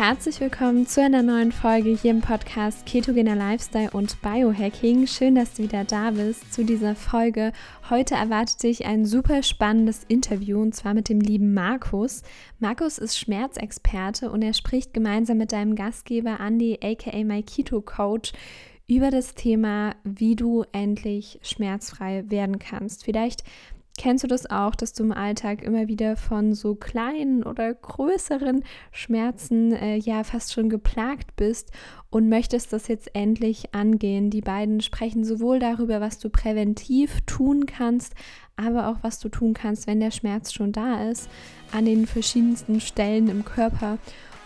herzlich willkommen zu einer neuen Folge hier im Podcast Ketogener Lifestyle und Biohacking. Schön, dass du wieder da bist zu dieser Folge. Heute erwartet dich ein super spannendes Interview und zwar mit dem lieben Markus. Markus ist Schmerzexperte und er spricht gemeinsam mit deinem Gastgeber Andy aka My Keto Coach über das Thema, wie du endlich schmerzfrei werden kannst. Vielleicht Kennst du das auch, dass du im Alltag immer wieder von so kleinen oder größeren Schmerzen äh, ja fast schon geplagt bist und möchtest das jetzt endlich angehen? Die beiden sprechen sowohl darüber, was du präventiv tun kannst, aber auch was du tun kannst, wenn der Schmerz schon da ist, an den verschiedensten Stellen im Körper.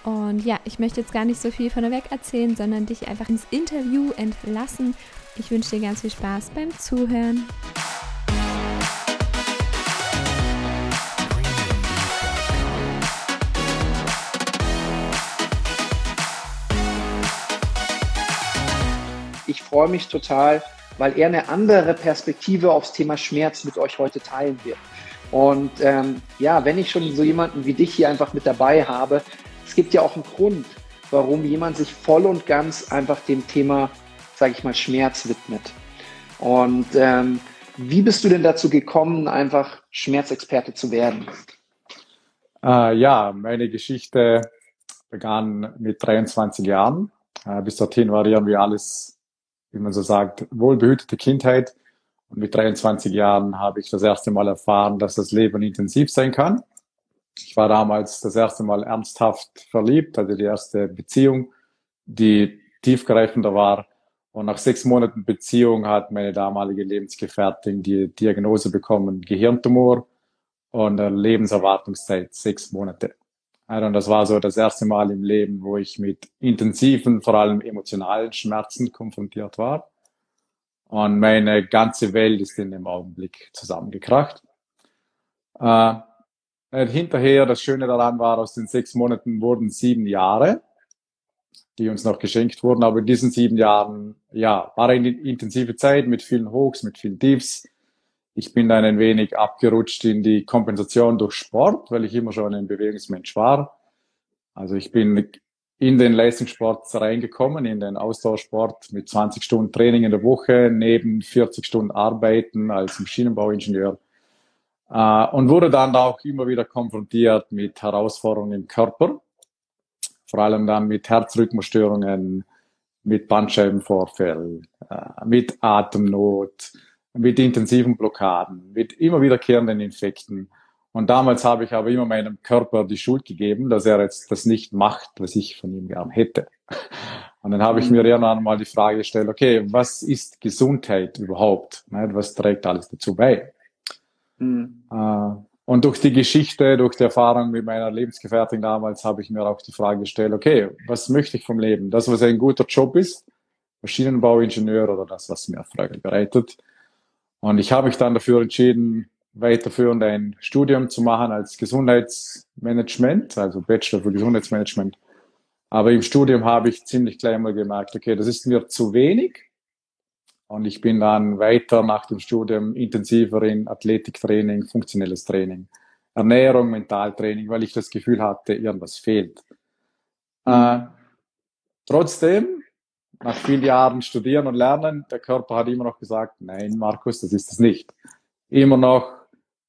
Und ja, ich möchte jetzt gar nicht so viel von vorneweg erzählen, sondern dich einfach ins Interview entlassen. Ich wünsche dir ganz viel Spaß beim Zuhören. Ich freue mich total, weil er eine andere Perspektive aufs Thema Schmerz mit euch heute teilen wird. Und ähm, ja, wenn ich schon so jemanden wie dich hier einfach mit dabei habe, es gibt ja auch einen Grund, warum jemand sich voll und ganz einfach dem Thema, sage ich mal, Schmerz widmet. Und ähm, wie bist du denn dazu gekommen, einfach Schmerzexperte zu werden? Äh, ja, meine Geschichte begann mit 23 Jahren. Äh, bis dorthin war irgendwie alles wie man so sagt, wohlbehütete Kindheit. Und mit 23 Jahren habe ich das erste Mal erfahren, dass das Leben intensiv sein kann. Ich war damals das erste Mal ernsthaft verliebt, also die erste Beziehung, die tiefgreifender war. Und nach sechs Monaten Beziehung hat meine damalige Lebensgefährtin die Diagnose bekommen, Gehirntumor und Lebenserwartungszeit sechs Monate. Und das war so das erste Mal im Leben, wo ich mit intensiven, vor allem emotionalen Schmerzen konfrontiert war. Und meine ganze Welt ist in dem Augenblick zusammengekracht. Äh, hinterher, das Schöne daran war, aus den sechs Monaten wurden sieben Jahre, die uns noch geschenkt wurden. Aber in diesen sieben Jahren, ja, war eine intensive Zeit mit vielen Hochs, mit vielen Tiefs ich bin dann ein wenig abgerutscht in die Kompensation durch Sport, weil ich immer schon ein Bewegungsmensch war. Also ich bin in den Leistungssport reingekommen, in den Ausdauersport mit 20 Stunden Training in der Woche, neben 40 Stunden Arbeiten als Maschinenbauingenieur. Äh, und wurde dann auch immer wieder konfrontiert mit Herausforderungen im Körper, vor allem dann mit Herzrhythmusstörungen, mit Bandscheibenvorfall, äh, mit Atemnot, mit intensiven Blockaden, mit immer wiederkehrenden Infekten. Und damals habe ich aber immer meinem Körper die Schuld gegeben, dass er jetzt das nicht macht, was ich von ihm gern hätte. Und dann habe ich mir irgendwann mal die Frage gestellt, okay, was ist Gesundheit überhaupt? Was trägt alles dazu bei? Mhm. Und durch die Geschichte, durch die Erfahrung mit meiner Lebensgefährtin damals, habe ich mir auch die Frage gestellt, okay, was möchte ich vom Leben? Das, was ein guter Job ist, Maschinenbauingenieur oder das, was mir Freude bereitet. Und ich habe mich dann dafür entschieden, weiterführend ein Studium zu machen als Gesundheitsmanagement, also Bachelor für Gesundheitsmanagement. Aber im Studium habe ich ziemlich gleich mal gemerkt, okay, das ist mir zu wenig. Und ich bin dann weiter nach dem Studium intensiver in Athletiktraining, funktionelles Training, Ernährung, Mentaltraining, weil ich das Gefühl hatte, irgendwas fehlt. Mhm. Äh, trotzdem nach vielen Jahren Studieren und Lernen, der Körper hat immer noch gesagt, nein, Markus, das ist es nicht. Immer noch,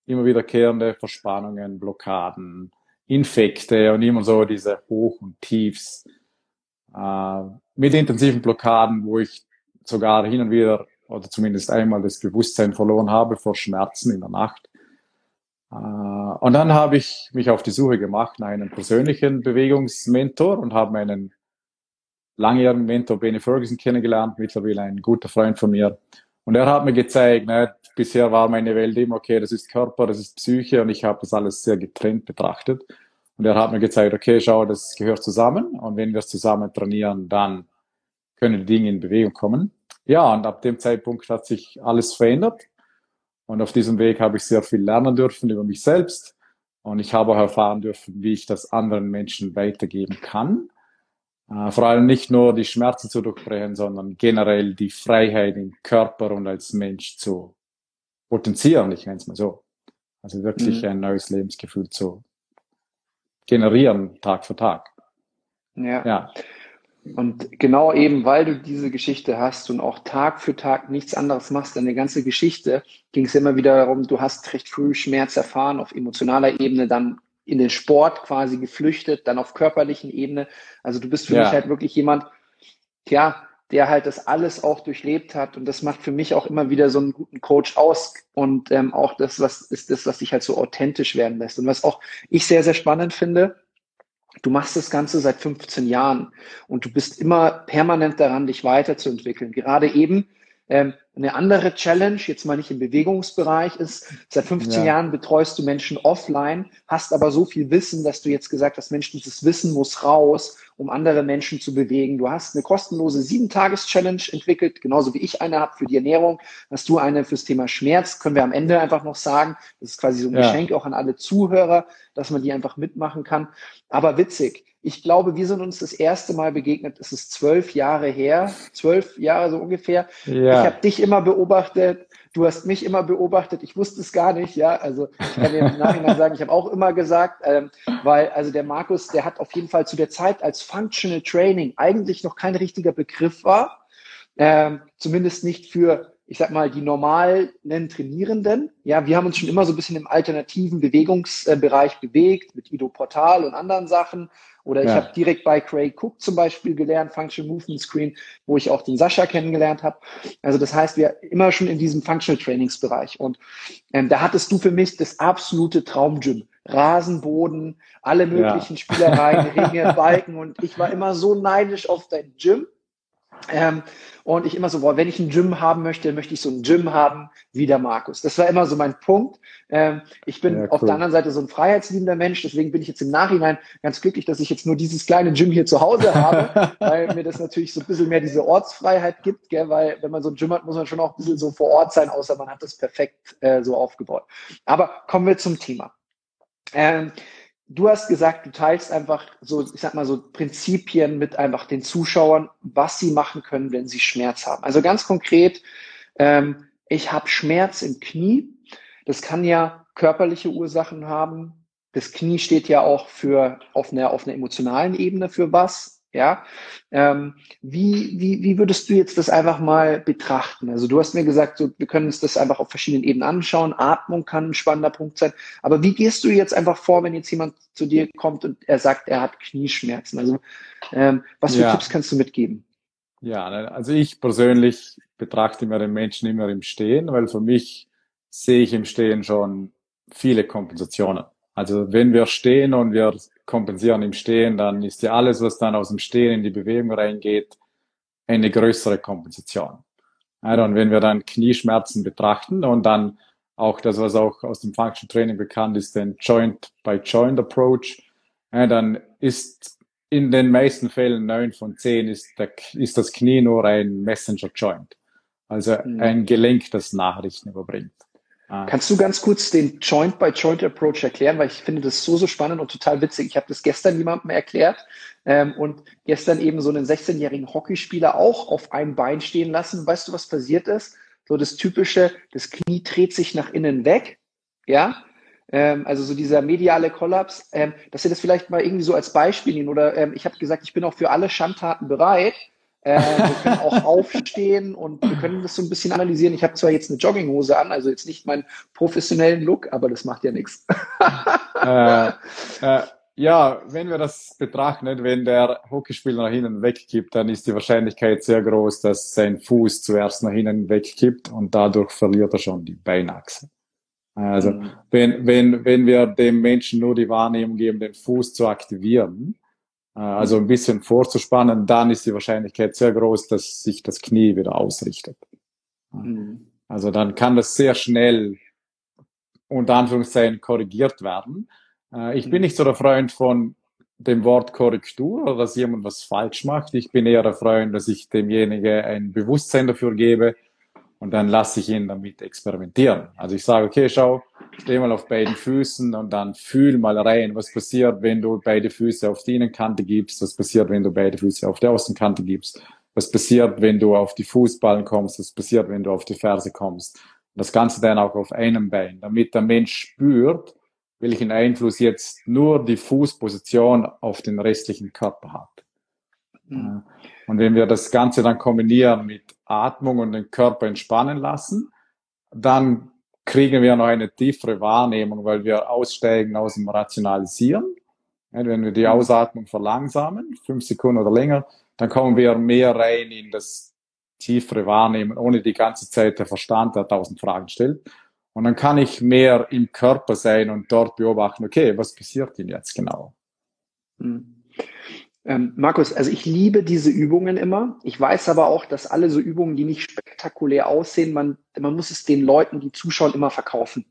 immer wiederkehrende Verspannungen, Blockaden, Infekte und immer so diese Hoch- und Tiefs. Äh, mit intensiven Blockaden, wo ich sogar hin und wieder oder zumindest einmal das Bewusstsein verloren habe vor Schmerzen in der Nacht. Äh, und dann habe ich mich auf die Suche gemacht nach einem persönlichen Bewegungsmentor und habe meinen langjährigen Mentor Benny Ferguson kennengelernt, mittlerweile ein guter Freund von mir. Und er hat mir gezeigt, ne, bisher war meine Welt immer, okay, das ist Körper, das ist Psyche und ich habe das alles sehr getrennt betrachtet. Und er hat mir gezeigt, okay, schau, das gehört zusammen und wenn wir es zusammen trainieren, dann können die Dinge in Bewegung kommen. Ja, und ab dem Zeitpunkt hat sich alles verändert. Und auf diesem Weg habe ich sehr viel lernen dürfen über mich selbst. Und ich habe auch erfahren dürfen, wie ich das anderen Menschen weitergeben kann. Äh, vor allem nicht nur die Schmerzen zu durchbrechen, sondern generell die Freiheit im Körper und als Mensch zu potenzieren, ich nenne es mal so. Also wirklich mhm. ein neues Lebensgefühl zu generieren, Tag für Tag. Ja. ja. Und genau eben, weil du diese Geschichte hast und auch Tag für Tag nichts anderes machst, deine ganze Geschichte, ging es immer wieder darum, du hast recht früh Schmerz erfahren auf emotionaler Ebene, dann in den Sport quasi geflüchtet, dann auf körperlichen Ebene. Also du bist für ja. mich halt wirklich jemand, ja, der halt das alles auch durchlebt hat und das macht für mich auch immer wieder so einen guten Coach aus und ähm, auch das, was ist das, was dich halt so authentisch werden lässt und was auch ich sehr, sehr spannend finde, du machst das Ganze seit 15 Jahren und du bist immer permanent daran, dich weiterzuentwickeln. Gerade eben ähm, eine andere Challenge, jetzt mal nicht im Bewegungsbereich, ist, seit 15 ja. Jahren betreust du Menschen offline, hast aber so viel Wissen, dass du jetzt gesagt hast, Mensch, dieses Wissen muss raus um andere Menschen zu bewegen. Du hast eine kostenlose Sieben-Tages-Challenge entwickelt, genauso wie ich eine habe für die Ernährung. Hast du eine fürs Thema Schmerz, können wir am Ende einfach noch sagen. Das ist quasi so ein ja. Geschenk auch an alle Zuhörer, dass man die einfach mitmachen kann. Aber witzig. Ich glaube, wir sind uns das erste Mal begegnet. Es ist zwölf Jahre her, zwölf Jahre so ungefähr. Ja. Ich habe dich immer beobachtet du hast mich immer beobachtet, ich wusste es gar nicht, ja. Also ich kann dir im Nachhinein sagen, ich habe auch immer gesagt, ähm, weil also der Markus, der hat auf jeden Fall zu der Zeit als Functional Training eigentlich noch kein richtiger Begriff war, ähm, zumindest nicht für ich sag mal, die normalen Trainierenden. Ja, wir haben uns schon immer so ein bisschen im alternativen Bewegungsbereich bewegt, mit Ido Portal und anderen Sachen. Oder ich ja. habe direkt bei Craig Cook zum Beispiel gelernt, Functional Movement Screen, wo ich auch den Sascha kennengelernt habe. Also das heißt, wir immer schon in diesem Functional Trainingsbereich. Und ähm, da hattest du für mich das absolute Traumgym. Rasenboden, alle möglichen ja. Spielereien, Ringe, Balken. Und ich war immer so neidisch auf dein Gym. Ähm, und ich immer so, boah, wenn ich ein Gym haben möchte, möchte ich so ein Gym haben wie der Markus. Das war immer so mein Punkt. Ähm, ich bin ja, cool. auf der anderen Seite so ein freiheitsliebender Mensch, deswegen bin ich jetzt im Nachhinein ganz glücklich, dass ich jetzt nur dieses kleine Gym hier zu Hause habe, weil mir das natürlich so ein bisschen mehr diese Ortsfreiheit gibt, gell? weil wenn man so ein Gym hat, muss man schon auch ein bisschen so vor Ort sein, außer man hat das perfekt äh, so aufgebaut. Aber kommen wir zum Thema. Ähm, du hast gesagt, du teilst einfach so, ich sag mal so Prinzipien mit einfach den Zuschauern, was sie machen können, wenn sie Schmerz haben. Also ganz konkret, ähm, ich habe Schmerz im Knie. Das kann ja körperliche Ursachen haben. Das Knie steht ja auch für auf einer auf einer emotionalen Ebene für was. Ja, ähm, wie, wie, wie würdest du jetzt das einfach mal betrachten? Also du hast mir gesagt, so, wir können uns das einfach auf verschiedenen Ebenen anschauen. Atmung kann ein spannender Punkt sein. Aber wie gehst du jetzt einfach vor, wenn jetzt jemand zu dir kommt und er sagt, er hat Knieschmerzen? Also ähm, was für ja. Tipps kannst du mitgeben? Ja, ne, also ich persönlich betrachte mir den Menschen immer im Stehen, weil für mich sehe ich im Stehen schon viele Kompensationen. Also wenn wir stehen und wir kompensieren im Stehen, dann ist ja alles, was dann aus dem Stehen in die Bewegung reingeht, eine größere Kompensation. Ja, und wenn wir dann Knieschmerzen betrachten und dann auch das, was auch aus dem Function Training bekannt ist, den Joint by Joint Approach, ja, dann ist in den meisten Fällen neun von zehn ist, der, ist das Knie nur ein Messenger Joint. Also mhm. ein Gelenk, das Nachrichten überbringt. Ah. Kannst du ganz kurz den Joint-by-Joint-Approach erklären, weil ich finde das so, so spannend und total witzig. Ich habe das gestern jemandem erklärt ähm, und gestern eben so einen 16-jährigen Hockeyspieler auch auf einem Bein stehen lassen. Weißt du, was passiert ist? So das typische, das Knie dreht sich nach innen weg, ja, ähm, also so dieser mediale Kollaps, ähm, dass ihr das vielleicht mal irgendwie so als Beispiel nehmen oder ähm, ich habe gesagt, ich bin auch für alle Schandtaten bereit, äh, wir können auch aufstehen und wir können das so ein bisschen analysieren. Ich habe zwar jetzt eine Jogginghose an, also jetzt nicht meinen professionellen Look, aber das macht ja nichts. äh, äh, ja, wenn wir das betrachten, wenn der Hockeyspieler nach hinten wegkippt, dann ist die Wahrscheinlichkeit sehr groß, dass sein Fuß zuerst nach hinten wegkippt und dadurch verliert er schon die Beinachse. Also mhm. wenn, wenn, wenn wir dem Menschen nur die Wahrnehmung geben, den Fuß zu aktivieren, also ein bisschen vorzuspannen, dann ist die Wahrscheinlichkeit sehr groß, dass sich das Knie wieder ausrichtet. Mhm. Also dann kann das sehr schnell unter Anführungszeichen korrigiert werden. Äh, ich bin mhm. nicht so der Freund von dem Wort Korrektur oder dass jemand was falsch macht. Ich bin eher der Freund, dass ich demjenigen ein Bewusstsein dafür gebe, und dann lasse ich ihn damit experimentieren. Also ich sage, okay, schau, steh mal auf beiden Füßen und dann fühl mal rein, was passiert, wenn du beide Füße auf die Innenkante gibst, was passiert, wenn du beide Füße auf die Außenkante gibst, was passiert, wenn du auf die Fußballen kommst, was passiert, wenn du auf die Ferse kommst. Das Ganze dann auch auf einem Bein, damit der Mensch spürt, welchen Einfluss jetzt nur die Fußposition auf den restlichen Körper hat. Mhm. Und wenn wir das Ganze dann kombinieren mit Atmung und den Körper entspannen lassen, dann kriegen wir noch eine tiefere Wahrnehmung, weil wir aussteigen aus dem Rationalisieren. Wenn wir die mhm. Ausatmung verlangsamen, fünf Sekunden oder länger, dann kommen wir mehr rein in das tiefere Wahrnehmen, ohne die ganze Zeit der Verstand, der tausend Fragen stellt. Und dann kann ich mehr im Körper sein und dort beobachten, okay, was passiert denn jetzt genau? Mhm. Ähm, Markus, also ich liebe diese Übungen immer. Ich weiß aber auch, dass alle so Übungen, die nicht spektakulär aussehen, man, man muss es den Leuten, die zuschauen, immer verkaufen.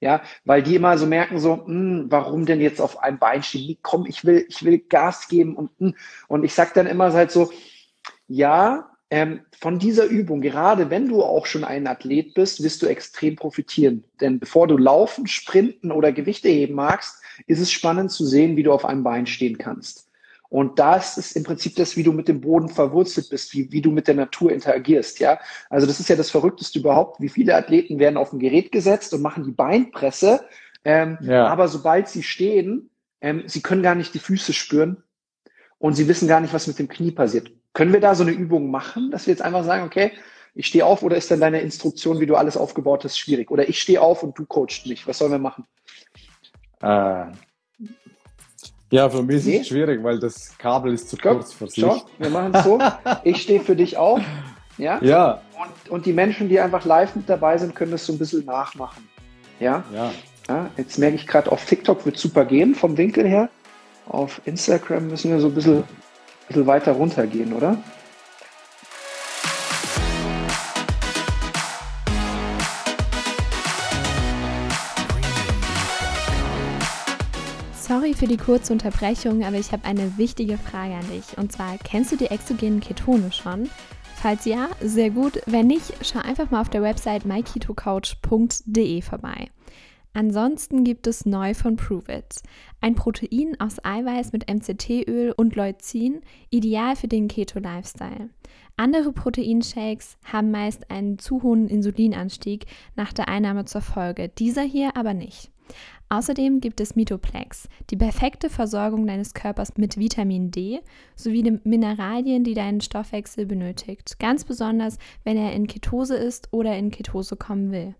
Ja, weil die immer so merken so, mh, hm, warum denn jetzt auf einem Bein stehen? Komm, ich will, ich will Gas geben und mh. Hm. und ich sag dann immer halt so, ja, ähm, von dieser Übung, gerade wenn du auch schon ein Athlet bist, wirst du extrem profitieren. Denn bevor du laufen, sprinten oder Gewichte heben magst, ist es spannend zu sehen, wie du auf einem Bein stehen kannst. Und das ist im Prinzip das, wie du mit dem Boden verwurzelt bist, wie, wie du mit der Natur interagierst, ja. Also das ist ja das Verrückteste überhaupt. Wie viele Athleten werden auf ein Gerät gesetzt und machen die Beinpresse, ähm, ja. aber sobald sie stehen, ähm, sie können gar nicht die Füße spüren und sie wissen gar nicht, was mit dem Knie passiert. Können wir da so eine Übung machen, dass wir jetzt einfach sagen, okay, ich stehe auf oder ist dann deine Instruktion, wie du alles aufgebaut hast, schwierig? Oder ich stehe auf und du coachst mich. Was sollen wir machen? Äh, ja, für mich ist es schwierig, weil das Kabel ist zu Komm, kurz für sich. Schau, wir machen es so. Ich stehe für dich auf. Ja? Ja. Und, und die Menschen, die einfach live mit dabei sind, können das so ein bisschen nachmachen. Ja? Ja. ja jetzt merke ich gerade, auf TikTok wird super gehen vom Winkel her. Auf Instagram müssen wir so ein bisschen, bisschen weiter runtergehen, oder? Für die kurze Unterbrechung, aber ich habe eine wichtige Frage an dich. Und zwar, kennst du die exogenen Ketone schon? Falls ja, sehr gut. Wenn nicht, schau einfach mal auf der Website myketocoach.de vorbei. Ansonsten gibt es neu von Prove It. Ein Protein aus Eiweiß mit MCT-Öl und Leucin, ideal für den Keto-Lifestyle. Andere Proteinshakes haben meist einen zu hohen Insulinanstieg nach der Einnahme zur Folge, dieser hier aber nicht. Außerdem gibt es Mitoplex, die perfekte Versorgung deines Körpers mit Vitamin D sowie den Mineralien, die deinen Stoffwechsel benötigt, ganz besonders wenn er in Ketose ist oder in Ketose kommen will.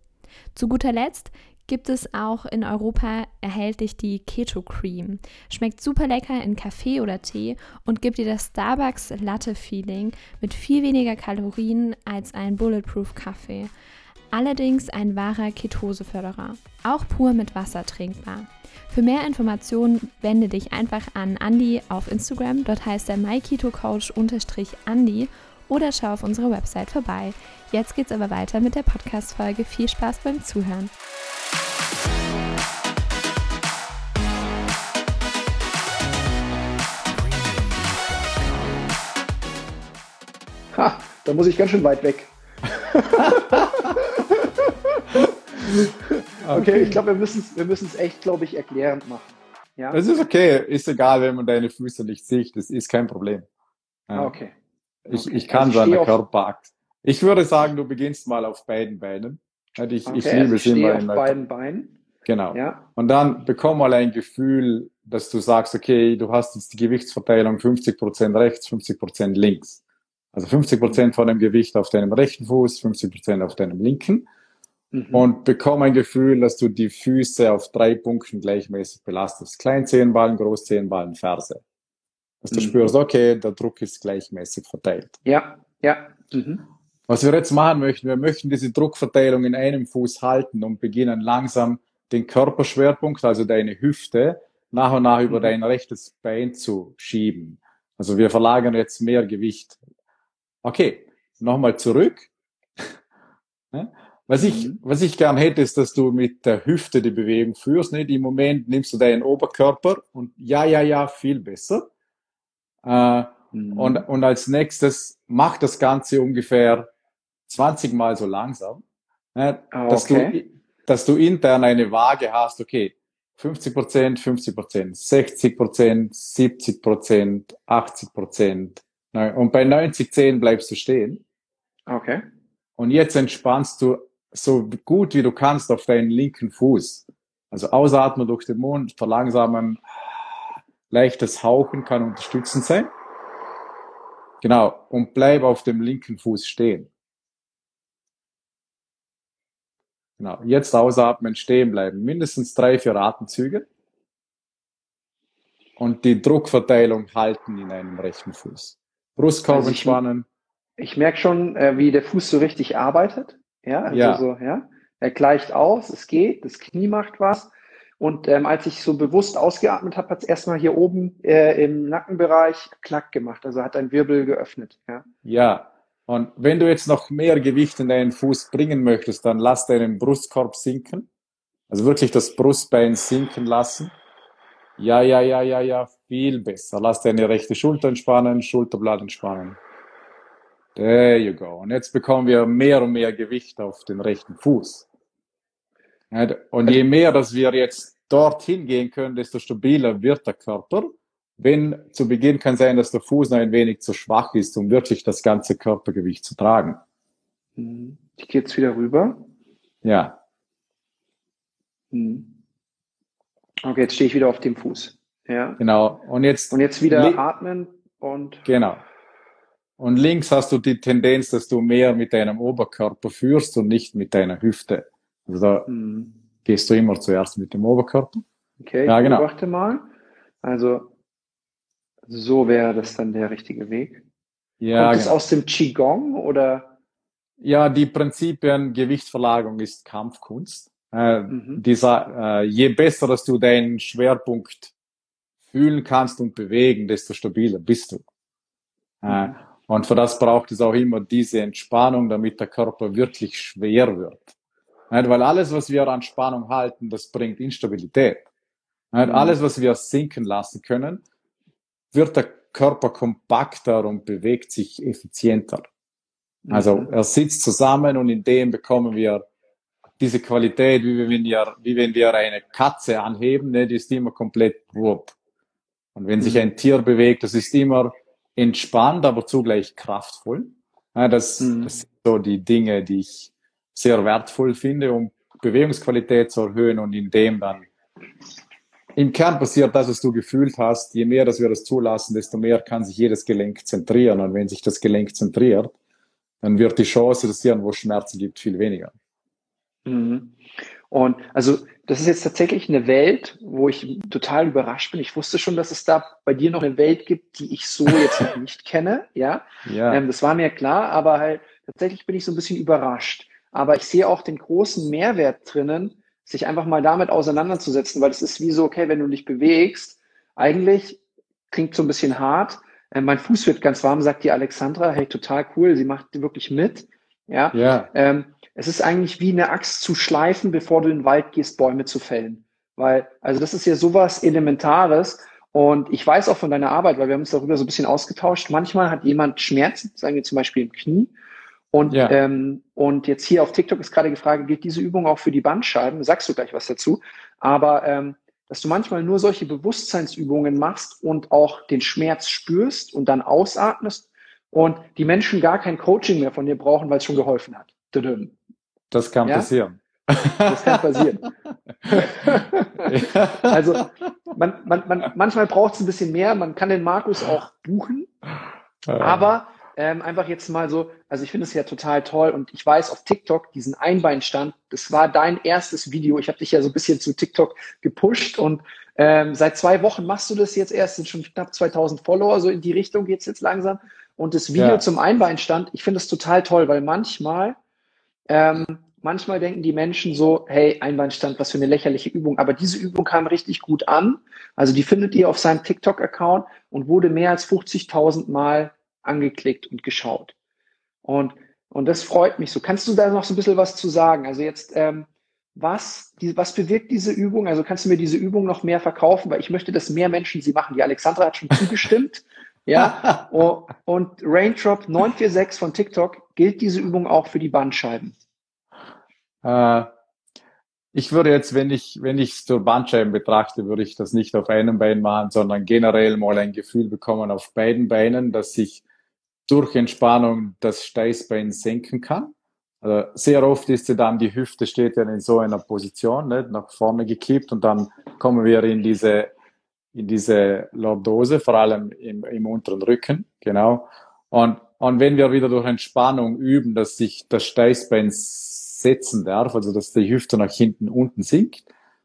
Zu guter Letzt gibt es auch in Europa erhältlich die Keto Cream. Schmeckt super lecker in Kaffee oder Tee und gibt dir das Starbucks Latte Feeling mit viel weniger Kalorien als ein Bulletproof Kaffee allerdings ein wahrer Ketoseförderer, auch pur mit Wasser trinkbar. Für mehr Informationen wende dich einfach an Andy auf Instagram, dort heißt er myketocoach-andy oder schau auf unserer Website vorbei. Jetzt geht's aber weiter mit der Podcast-Folge. Viel Spaß beim Zuhören. Ha, da muss ich ganz schön weit weg. okay, ich glaube, wir müssen es wir müssen's echt, glaube ich, erklärend machen. Ja? Es ist okay, ist egal, wenn man deine Füße nicht sieht, das ist kein Problem. Ja. Okay. Ich, okay. ich kann also seine Körperakt. Ich würde sagen, du beginnst mal auf beiden Beinen. Ich, okay, ich liebe also es immer auf beiden Beinen. Genau. Ja. Und dann bekomm mal ein Gefühl, dass du sagst, okay, du hast jetzt die Gewichtsverteilung 50% rechts, 50% links. Also 50% von dem Gewicht auf deinem rechten Fuß, 50% auf deinem linken. Mhm. Und bekomm ein Gefühl, dass du die Füße auf drei Punkten gleichmäßig belastest. Kleinzehenballen, Großzehenballen, Ferse. Dass du mhm. spürst, okay, der Druck ist gleichmäßig verteilt. Ja, ja. Mhm. Was wir jetzt machen möchten, wir möchten diese Druckverteilung in einem Fuß halten und beginnen langsam den Körperschwerpunkt, also deine Hüfte, nach und nach über mhm. dein rechtes Bein zu schieben. Also wir verlagern jetzt mehr Gewicht. Okay, nochmal zurück. Was ich, mhm. was ich gern hätte, ist, dass du mit der Hüfte die Bewegung führst. Nicht? Im Moment nimmst du deinen Oberkörper und ja, ja, ja, viel besser. Äh, mhm. und, und als nächstes mach das Ganze ungefähr 20 Mal so langsam, ne? okay. dass, du, dass du intern eine Waage hast, okay, 50 Prozent, 50 Prozent, 60 Prozent, 70 Prozent, 80 Prozent. Und bei 90, 10 bleibst du stehen. Okay. Und jetzt entspannst du so gut wie du kannst auf deinen linken Fuß. Also ausatmen durch den Mund, verlangsamen, leichtes Hauchen kann unterstützend sein. Genau. Und bleib auf dem linken Fuß stehen. Genau. Jetzt ausatmen, stehen bleiben. Mindestens drei, vier Atemzüge. Und die Druckverteilung halten in einem rechten Fuß. Brustkorb also entspannen. Ich, ich merke schon, äh, wie der Fuß so richtig arbeitet. Ja, also ja. so, ja. Er gleicht aus, es geht, das Knie macht was. Und ähm, als ich so bewusst ausgeatmet habe, hat es erstmal hier oben äh, im Nackenbereich Klack gemacht. Also hat ein Wirbel geöffnet. Ja. ja, und wenn du jetzt noch mehr Gewicht in deinen Fuß bringen möchtest, dann lass deinen Brustkorb sinken. Also wirklich das Brustbein sinken lassen. Ja, ja, ja, ja, ja, viel besser. Lass deine rechte Schulter entspannen, Schulterblatt entspannen. There you go. Und jetzt bekommen wir mehr und mehr Gewicht auf den rechten Fuß. Und je mehr, dass wir jetzt dorthin gehen können, desto stabiler wird der Körper wenn zu Beginn kann sein, dass der Fuß noch ein wenig zu schwach ist, um wirklich das ganze Körpergewicht zu tragen. Ich gehe jetzt wieder rüber. Ja. Mhm. Okay, jetzt stehe ich wieder auf dem Fuß. Ja. Genau. Und jetzt, und jetzt wieder atmen und. Genau. Und links hast du die Tendenz, dass du mehr mit deinem Oberkörper führst und nicht mit deiner Hüfte. Also da mhm. gehst du immer zuerst mit dem Oberkörper. Okay, ja, genau. beobachte mal. Also so wäre das dann der richtige Weg. Ja, Kommt genau. aus dem Qigong oder? Ja, die Prinzipien Gewichtsverlagerung ist Kampfkunst. Äh, mhm. dieser, äh, je besser, dass du deinen Schwerpunkt fühlen kannst und bewegen, desto stabiler bist du. Äh, mhm. und für das braucht es auch immer diese Entspannung, damit der Körper wirklich schwer wird. Weil alles, was wir an Spannung halten, das bringt Instabilität. Mhm. Alles, was wir sinken lassen können, wird der Körper kompakter und bewegt sich effizienter. Also mhm. er sitzt zusammen und in dem bekommen wir diese Qualität, wie wenn wir, wie wenn wir eine Katze anheben, ne, die ist immer komplett wupp. Und wenn mhm. sich ein Tier bewegt, das ist immer entspannt, aber zugleich kraftvoll. Ja, das, mhm. das sind so die Dinge, die ich sehr wertvoll finde, um Bewegungsqualität zu erhöhen und in dem dann im Kern passiert das, was du gefühlt hast. Je mehr, dass wir das zulassen, desto mehr kann sich jedes Gelenk zentrieren. Und wenn sich das Gelenk zentriert, dann wird die Chance, dass es irgendwo Schmerzen gibt, viel weniger. Mhm. Und also das ist jetzt tatsächlich eine Welt, wo ich total überrascht bin. Ich wusste schon, dass es da bei dir noch eine Welt gibt, die ich so jetzt noch nicht kenne. Ja, ja. Ähm, das war mir klar, aber halt tatsächlich bin ich so ein bisschen überrascht. Aber ich sehe auch den großen Mehrwert drinnen, sich einfach mal damit auseinanderzusetzen, weil es ist wie so, okay, wenn du dich bewegst, eigentlich klingt so ein bisschen hart. Äh, mein Fuß wird ganz warm, sagt die Alexandra. Hey, total cool, sie macht wirklich mit. Ja. ja. Ähm, es ist eigentlich wie eine Axt zu schleifen, bevor du in den Wald gehst, Bäume zu fällen. Weil, also das ist ja sowas Elementares. Und ich weiß auch von deiner Arbeit, weil wir haben uns darüber so ein bisschen ausgetauscht. Manchmal hat jemand Schmerzen, sagen wir zum Beispiel im Knie, und, ja. ähm, und jetzt hier auf TikTok ist gerade gefragt, gilt diese Übung auch für die Bandscheiben? Sagst du gleich was dazu. Aber ähm, dass du manchmal nur solche Bewusstseinsübungen machst und auch den Schmerz spürst und dann ausatmest und die Menschen gar kein Coaching mehr von dir brauchen, weil es schon geholfen hat. Das kann ja? passieren. Das kann passieren. also man, man, man, manchmal braucht es ein bisschen mehr. Man kann den Markus auch buchen, aber ähm, einfach jetzt mal so, also ich finde es ja total toll und ich weiß auf TikTok diesen Einbeinstand, das war dein erstes Video. Ich habe dich ja so ein bisschen zu TikTok gepusht und ähm, seit zwei Wochen machst du das jetzt erst, sind schon knapp 2000 Follower, so in die Richtung geht's jetzt langsam. Und das Video ja. zum Einbeinstand, ich finde es total toll, weil manchmal, ähm, manchmal denken die Menschen so, hey, Einbeinstand, was für eine lächerliche Übung. Aber diese Übung kam richtig gut an. Also die findet ihr auf seinem TikTok-Account und wurde mehr als 50.000 Mal angeklickt und geschaut. Und, und das freut mich so. Kannst du da noch so ein bisschen was zu sagen? Also jetzt, ähm, was, die, was bewirkt diese Übung? Also kannst du mir diese Übung noch mehr verkaufen? Weil ich möchte, dass mehr Menschen sie machen. Die Alexandra hat schon zugestimmt. ja. Und Raindrop 946 von TikTok gilt diese Übung auch für die Bandscheiben. Äh, ich würde jetzt, wenn ich, wenn ich es zur Bandscheiben betrachte, würde ich das nicht auf einem Bein machen, sondern generell mal ein Gefühl bekommen auf beiden Beinen, dass ich durch Entspannung das Steißbein senken kann. Also sehr oft ist ja dann die Hüfte steht ja in so einer Position, nicht, nach vorne gekippt und dann kommen wir in diese, in diese Lordose, vor allem im, im unteren Rücken, genau. Und, und wenn wir wieder durch Entspannung üben, dass sich das Steißbein setzen darf, also dass die Hüfte nach hinten unten sinkt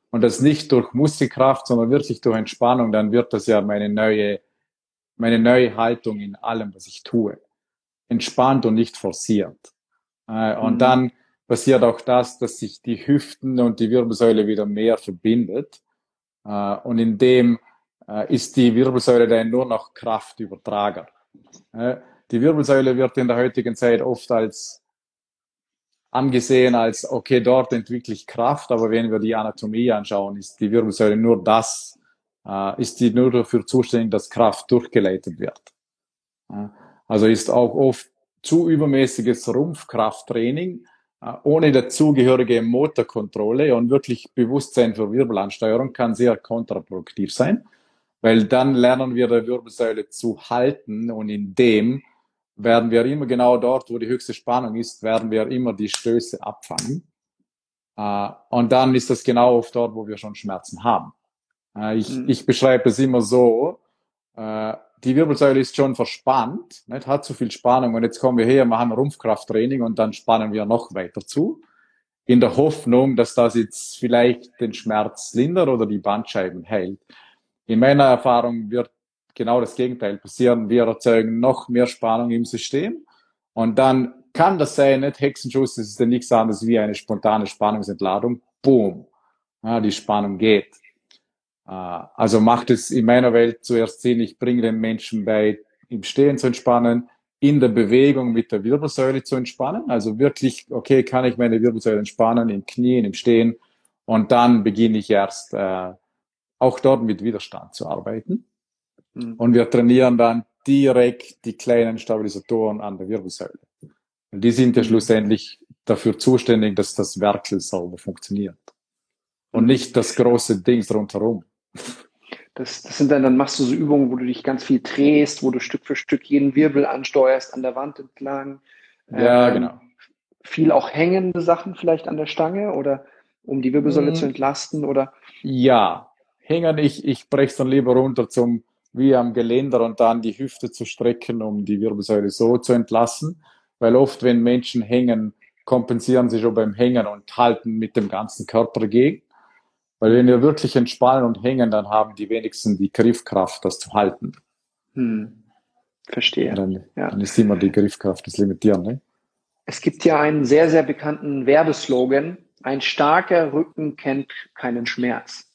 und das nicht durch Muskelkraft, sondern wirklich durch Entspannung, dann wird das ja meine neue, meine neue Haltung in allem, was ich tue. Entspannt und nicht forciert. Äh, und mhm. dann passiert auch das, dass sich die Hüften und die Wirbelsäule wieder mehr verbindet. Äh, und in dem äh, ist die Wirbelsäule dann nur noch Kraftübertrager. Die Wirbelsäule wird in der heutigen Zeit oft als angesehen als, okay, dort entwickle ich Kraft, aber wenn wir die Anatomie anschauen, ist die Wirbelsäule nur das, äh, ist die nur dafür zuständig, dass Kraft durchgeleitet wird. Also ist auch oft zu übermäßiges Rumpfkrafttraining äh, ohne dazugehörige Motorkontrolle und wirklich Bewusstsein für Wirbelansteuerung kann sehr kontraproduktiv sein, weil dann lernen wir der Wirbelsäule zu halten und in dem werden wir immer genau dort, wo die höchste Spannung ist, werden wir immer die Stöße abfangen. Äh, und dann ist das genau auf dort, wo wir schon Schmerzen haben. Äh, ich, mhm. ich beschreibe es immer so, äh, die Wirbelsäule ist schon verspannt, nicht, hat zu viel Spannung und jetzt kommen wir her, machen Rumpfkrafttraining und dann spannen wir noch weiter zu, in der Hoffnung, dass das jetzt vielleicht den Schmerz lindert oder die Bandscheiben heilt. In meiner Erfahrung wird genau das Gegenteil passieren. Wir erzeugen noch mehr Spannung im System und dann kann das sein, nicht Hexenschuss, das ist ja nichts anderes wie eine spontane Spannungsentladung. Boom. Ja, die Spannung geht. Äh, also macht es in meiner Welt zuerst Sinn, ich bringe den Menschen bei, im Stehen zu entspannen, in der Bewegung mit der Wirbelsäule zu entspannen. Also wirklich, okay, kann ich meine Wirbelsäule entspannen, im Knien, im Stehen. Und dann beginne ich erst äh, auch dort mit Widerstand zu arbeiten. Mhm. Und wir trainieren dann direkt die kleinen Stabilisatoren an der Wirbelsäule. Und die sind ja mhm. schlussendlich dafür zuständig, dass das Werkel sauber funktioniert. Und nicht das große Ding rundherum. Das, das sind dann, dann machst du so Übungen, wo du dich ganz viel drehst, wo du Stück für Stück jeden Wirbel ansteuerst, an der Wand entlang. Ja, ähm, genau. Viel auch hängende Sachen vielleicht an der Stange oder um die Wirbelsäule hm. zu entlasten oder? Ja, hängen, ich, ich brech's dann lieber runter zum wie am Geländer und dann die Hüfte zu strecken, um die Wirbelsäule so zu entlassen. Weil oft, wenn Menschen hängen, kompensieren sie schon beim Hängen und halten mit dem ganzen Körper gegen. Weil wenn wir wirklich entspannen und hängen, dann haben die wenigsten die Griffkraft, das zu halten. Hm. Verstehe. Dann, ja. dann, ist immer die Griffkraft das Limitieren. Ne? Es gibt ja einen sehr, sehr bekannten Werbeslogan. Ein starker Rücken kennt keinen Schmerz.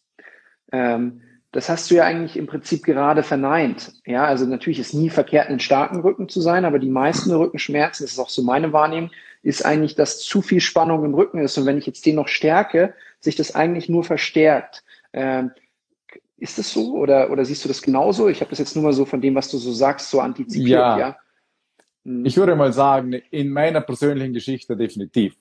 Ähm, das hast du ja eigentlich im Prinzip gerade verneint. Ja, also natürlich ist nie verkehrt, einen starken Rücken zu sein, aber die meisten Rückenschmerzen, das ist auch so meine Wahrnehmung, ist eigentlich, dass zu viel Spannung im Rücken ist. Und wenn ich jetzt den noch stärke, sich das eigentlich nur verstärkt. Ähm, ist das so oder, oder siehst du das genauso? Ich habe das jetzt nur mal so von dem, was du so sagst, so antizipiert, ja. ja? Hm. Ich würde mal sagen, in meiner persönlichen Geschichte definitiv.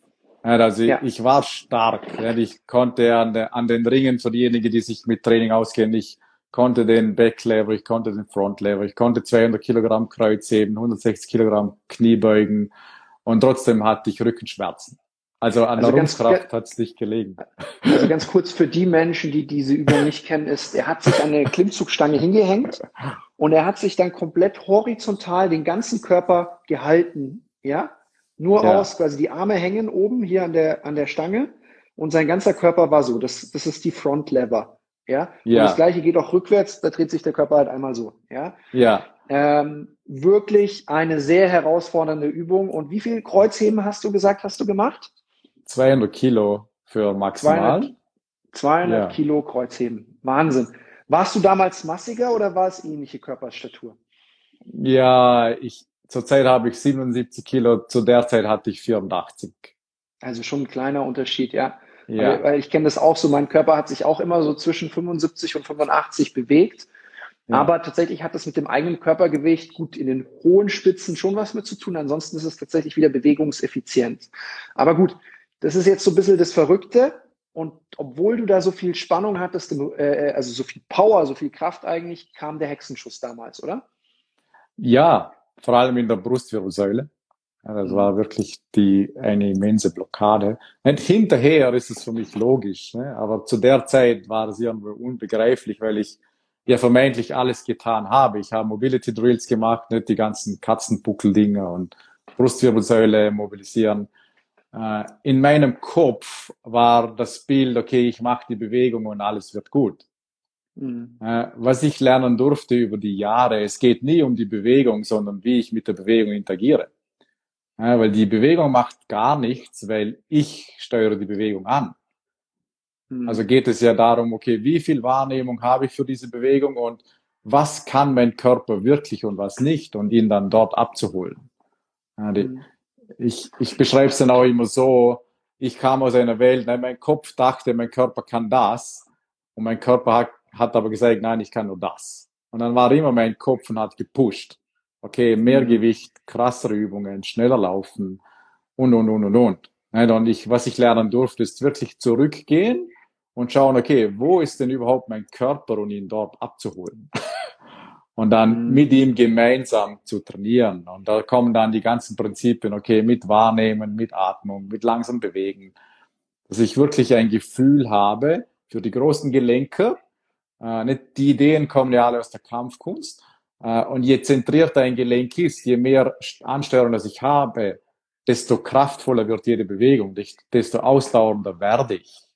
Also ja. ich war stark. Ich konnte an, der, an den Ringen für diejenigen, die sich mit Training auskennen, ich konnte den Backlever, ich konnte den Frontlever, ich konnte 200 Kilogramm Kreuzheben, 160 Kilogramm Kniebeugen und trotzdem hatte ich Rückenschmerzen. Also an also der Rumpfkraft hat es nicht gelegen. Also ganz kurz für die Menschen, die diese Übung nicht kennen, ist, er hat sich an eine Klimmzugstange hingehängt und er hat sich dann komplett horizontal den ganzen Körper gehalten, ja, nur ja. aus, quasi die Arme hängen oben hier an der, an der Stange und sein ganzer Körper war so. Das, das ist die Front Lever. Ja? ja. Und das gleiche geht auch rückwärts, da dreht sich der Körper halt einmal so. Ja. Ja. Ähm, wirklich eine sehr herausfordernde Übung. Und wie viel Kreuzheben hast du gesagt, hast du gemacht? 200 Kilo für maximal. 200, 200 ja. Kilo Kreuzheben. Wahnsinn. Warst du damals massiger oder war es ähnliche Körperstatur? Ja, ich, Zurzeit habe ich 77 Kilo, zu der Zeit hatte ich 84. Also schon ein kleiner Unterschied, ja. ja. Weil, weil ich kenne das auch so, mein Körper hat sich auch immer so zwischen 75 und 85 bewegt. Ja. Aber tatsächlich hat das mit dem eigenen Körpergewicht gut in den hohen Spitzen schon was mit zu tun. Ansonsten ist es tatsächlich wieder bewegungseffizient. Aber gut, das ist jetzt so ein bisschen das Verrückte. Und obwohl du da so viel Spannung hattest, äh, also so viel Power, so viel Kraft eigentlich, kam der Hexenschuss damals, oder? Ja, vor allem in der Brustwirbelsäule. das war wirklich die, eine immense Blockade. Und hinterher ist es für mich logisch, ne? aber zu der Zeit war es irgendwie unbegreiflich, weil ich ja vermeintlich alles getan habe. Ich habe Mobility Drills gemacht, nicht die ganzen Katzenbuckeldinger und Brustwirbelsäule mobilisieren. Äh, in meinem Kopf war das Bild, okay, ich mache die Bewegung und alles wird gut. Mhm. Äh, was ich lernen durfte über die Jahre, es geht nie um die Bewegung, sondern wie ich mit der Bewegung interagiere. Ja, weil die Bewegung macht gar nichts, weil ich steuere die Bewegung an. Mhm. Also geht es ja darum, okay, wie viel Wahrnehmung habe ich für diese Bewegung und was kann mein Körper wirklich und was nicht und ihn dann dort abzuholen. Die, mhm. ich, ich beschreibe es dann auch immer so, ich kam aus einer Welt, nein, mein Kopf dachte, mein Körper kann das und mein Körper hat hat aber gesagt, nein, ich kann nur das. Und dann war immer mein Kopf und hat gepusht. Okay, mehr mhm. Gewicht, krassere Übungen, schneller laufen und, und, und, und, und. Und ich, was ich lernen durfte, ist wirklich zurückgehen und schauen, okay, wo ist denn überhaupt mein Körper und ihn dort abzuholen? und dann mhm. mit ihm gemeinsam zu trainieren. Und da kommen dann die ganzen Prinzipien, okay, mit Wahrnehmen, mit Atmung, mit langsam bewegen, dass ich wirklich ein Gefühl habe für die großen Gelenke, nicht, die Ideen kommen ja alle aus der Kampfkunst. Äh, und je zentrierter ein Gelenk ist, je mehr Ansteuerung das ich habe, desto kraftvoller wird jede Bewegung, desto ausdauernder werde ich.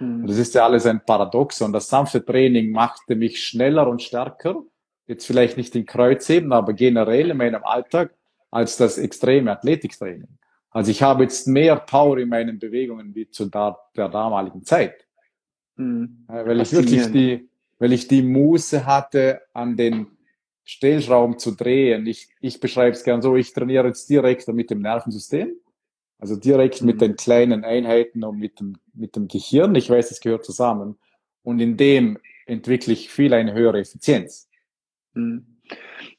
Mhm. Das ist ja alles ein Paradox. Und Das sanfte Training machte mich schneller und stärker. Jetzt vielleicht nicht in Kreuzheben, aber generell in meinem Alltag als das extreme Athletiktraining. Also ich habe jetzt mehr Power in meinen Bewegungen wie zu der, der damaligen Zeit. Mhm. Weil ich wirklich die, weil ich die Muße hatte, an den Stellschrauben zu drehen. Ich, ich beschreibe es gern so, ich trainiere jetzt direkt mit dem Nervensystem, also direkt mhm. mit den kleinen Einheiten und mit dem, mit dem Gehirn. Ich weiß, es gehört zusammen. Und in dem entwickle ich viel eine höhere Effizienz. Mhm.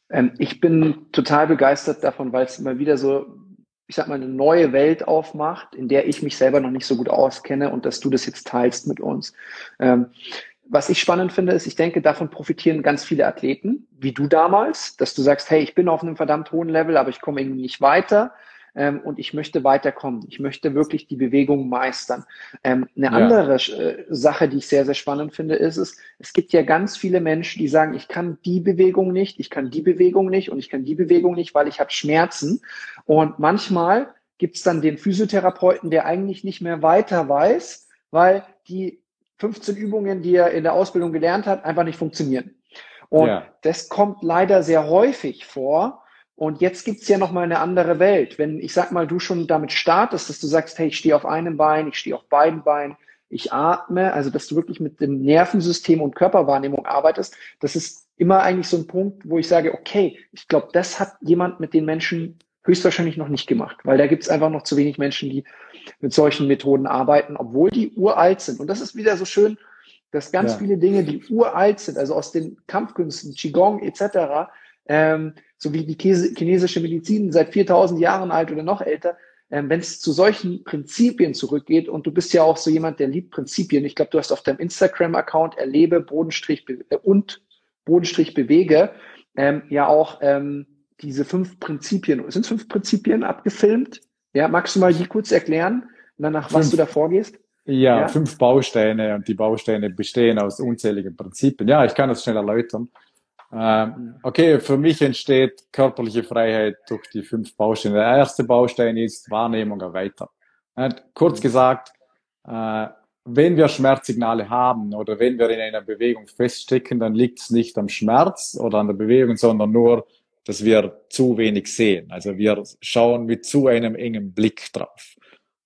Ähm, ich bin total begeistert davon, weil es immer wieder so, ich sag mal, eine neue Welt aufmacht, in der ich mich selber noch nicht so gut auskenne und dass du das jetzt teilst mit uns. Ähm, was ich spannend finde, ist, ich denke, davon profitieren ganz viele Athleten, wie du damals, dass du sagst, hey, ich bin auf einem verdammt hohen Level, aber ich komme irgendwie nicht weiter ähm, und ich möchte weiterkommen. Ich möchte wirklich die Bewegung meistern. Ähm, eine ja. andere äh, Sache, die ich sehr, sehr spannend finde, ist es, es gibt ja ganz viele Menschen, die sagen, ich kann die Bewegung nicht, ich kann die Bewegung nicht und ich kann die Bewegung nicht, weil ich habe Schmerzen. Und manchmal gibt es dann den Physiotherapeuten, der eigentlich nicht mehr weiter weiß, weil die 15 Übungen, die er in der Ausbildung gelernt hat, einfach nicht funktionieren. Und ja. das kommt leider sehr häufig vor. Und jetzt gibt's ja noch mal eine andere Welt. Wenn ich sag mal, du schon damit startest, dass du sagst, hey, ich stehe auf einem Bein, ich stehe auf beiden Beinen, ich atme, also dass du wirklich mit dem Nervensystem und Körperwahrnehmung arbeitest, das ist immer eigentlich so ein Punkt, wo ich sage, okay, ich glaube, das hat jemand mit den Menschen höchstwahrscheinlich noch nicht gemacht, weil da gibt's einfach noch zu wenig Menschen, die mit solchen Methoden arbeiten, obwohl die uralt sind. Und das ist wieder so schön, dass ganz ja. viele Dinge, die uralt sind, also aus den Kampfkünsten, Qigong etc., ähm, so wie die chinesische Medizin seit 4000 Jahren alt oder noch älter, ähm, wenn es zu solchen Prinzipien zurückgeht und du bist ja auch so jemand, der liebt Prinzipien. Ich glaube, du hast auf deinem Instagram-Account erlebe Bodenstrich äh, und Bodenstrich bewege ähm, ja auch ähm, diese fünf Prinzipien, sind fünf Prinzipien abgefilmt? Ja, magst du mal die kurz erklären, danach was du da vorgehst? Ja, ja, fünf Bausteine und die Bausteine bestehen aus unzähligen Prinzipien. Ja, ich kann das schnell erläutern. Ähm, okay, für mich entsteht körperliche Freiheit durch die fünf Bausteine. Der erste Baustein ist Wahrnehmung erweitern. Kurz gesagt, äh, wenn wir Schmerzsignale haben oder wenn wir in einer Bewegung feststecken, dann liegt es nicht am Schmerz oder an der Bewegung, sondern nur dass wir zu wenig sehen. Also wir schauen mit zu einem engen Blick drauf.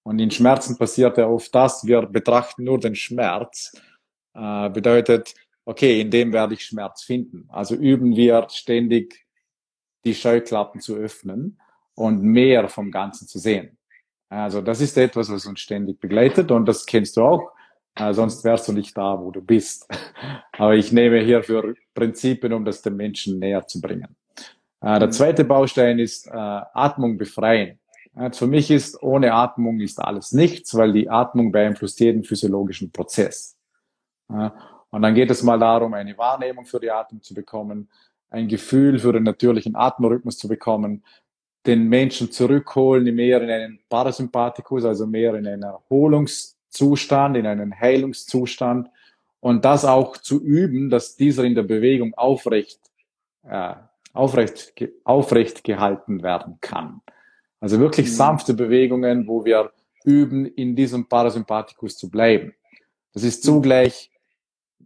Und in Schmerzen passiert ja oft das, wir betrachten nur den Schmerz. Äh, bedeutet, okay, in dem werde ich Schmerz finden. Also üben wir ständig die Scheuklappen zu öffnen und mehr vom Ganzen zu sehen. Also das ist etwas, was uns ständig begleitet und das kennst du auch. Äh, sonst wärst du nicht da, wo du bist. Aber ich nehme hier für Prinzipien, um das den Menschen näher zu bringen. Äh, der zweite Baustein ist äh, Atmung befreien. für mich ist ohne Atmung ist alles nichts, weil die Atmung beeinflusst jeden physiologischen Prozess. und dann geht es mal darum, eine Wahrnehmung für die Atmung zu bekommen, ein Gefühl für den natürlichen Atemrhythmus zu bekommen, den Menschen zurückholen, mehr in einen Parasympathikus, also mehr in einen Erholungszustand, in einen Heilungszustand und das auch zu üben, dass dieser in der Bewegung aufrecht, äh, aufrecht, aufrecht gehalten werden kann. Also wirklich mhm. sanfte Bewegungen, wo wir üben, in diesem Parasympathikus zu bleiben. Das ist zugleich,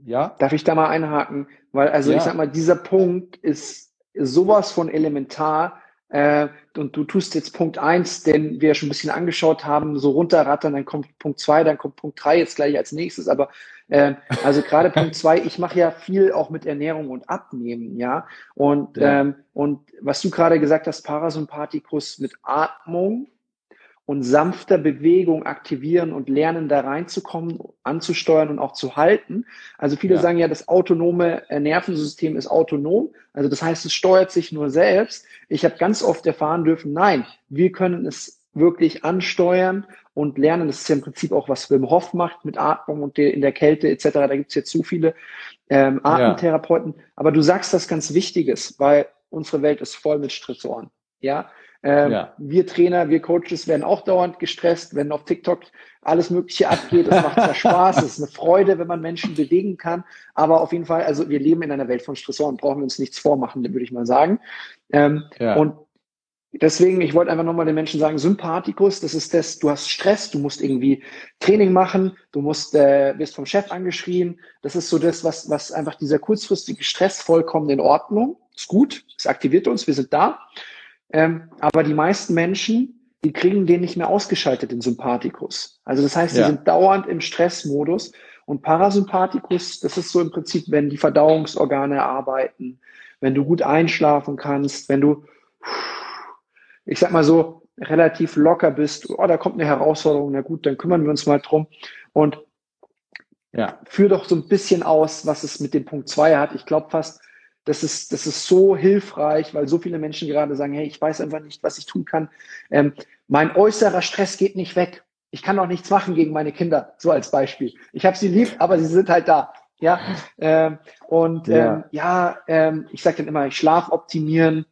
ja. Darf ich da mal einhaken? Weil, also ja. ich sag mal, dieser Punkt ist sowas von elementar, äh, und du tust jetzt Punkt eins, den wir schon ein bisschen angeschaut haben, so runterrattern, dann kommt Punkt zwei, dann kommt Punkt drei jetzt gleich als nächstes. Aber äh, also gerade Punkt zwei, ich mache ja viel auch mit Ernährung und Abnehmen, ja. Und, ja. Ähm, und was du gerade gesagt hast, Parasympathikus mit Atmung, und sanfter Bewegung aktivieren und lernen, da reinzukommen, anzusteuern und auch zu halten. Also viele ja. sagen ja, das autonome Nervensystem ist autonom. Also das heißt, es steuert sich nur selbst. Ich habe ganz oft erfahren dürfen, nein, wir können es wirklich ansteuern und lernen. Das ist ja im Prinzip auch, was Wim Hof macht mit Atmung und in der Kälte etc. Da gibt es jetzt zu viele ähm, Atemtherapeuten. Ja. Aber du sagst das ganz Wichtiges, weil unsere Welt ist voll mit Stressoren. Ja, ähm, ja. Wir Trainer, wir Coaches werden auch dauernd gestresst, wenn auf TikTok alles Mögliche abgeht. Es macht zwar Spaß, es ist eine Freude, wenn man Menschen bewegen kann, aber auf jeden Fall, also wir leben in einer Welt von Stressoren, brauchen wir uns nichts vormachen, würde ich mal sagen. Ähm, ja. Und deswegen, ich wollte einfach nochmal den Menschen sagen, Sympathikus, das ist das, du hast Stress, du musst irgendwie Training machen, du musst, äh, wirst vom Chef angeschrien. Das ist so das, was, was einfach dieser kurzfristige Stress vollkommen in Ordnung. Ist gut, es aktiviert uns, wir sind da. Ähm, aber die meisten Menschen, die kriegen den nicht mehr ausgeschaltet, den Sympathikus. Also das heißt, die ja. sind dauernd im Stressmodus. Und Parasympathikus, das ist so im Prinzip, wenn die Verdauungsorgane arbeiten, wenn du gut einschlafen kannst, wenn du, ich sag mal so, relativ locker bist, oh, da kommt eine Herausforderung, na gut, dann kümmern wir uns mal drum. Und ja. führ doch so ein bisschen aus, was es mit dem Punkt zwei hat. Ich glaube fast, das ist, das ist so hilfreich, weil so viele Menschen gerade sagen, hey, ich weiß einfach nicht, was ich tun kann. Ähm, mein äußerer Stress geht nicht weg. Ich kann auch nichts machen gegen meine Kinder, so als Beispiel. Ich habe sie lieb, aber sie sind halt da. Ja, ähm, und ja, ähm, ja ähm, ich sage dann immer, ich Schlaf optimieren.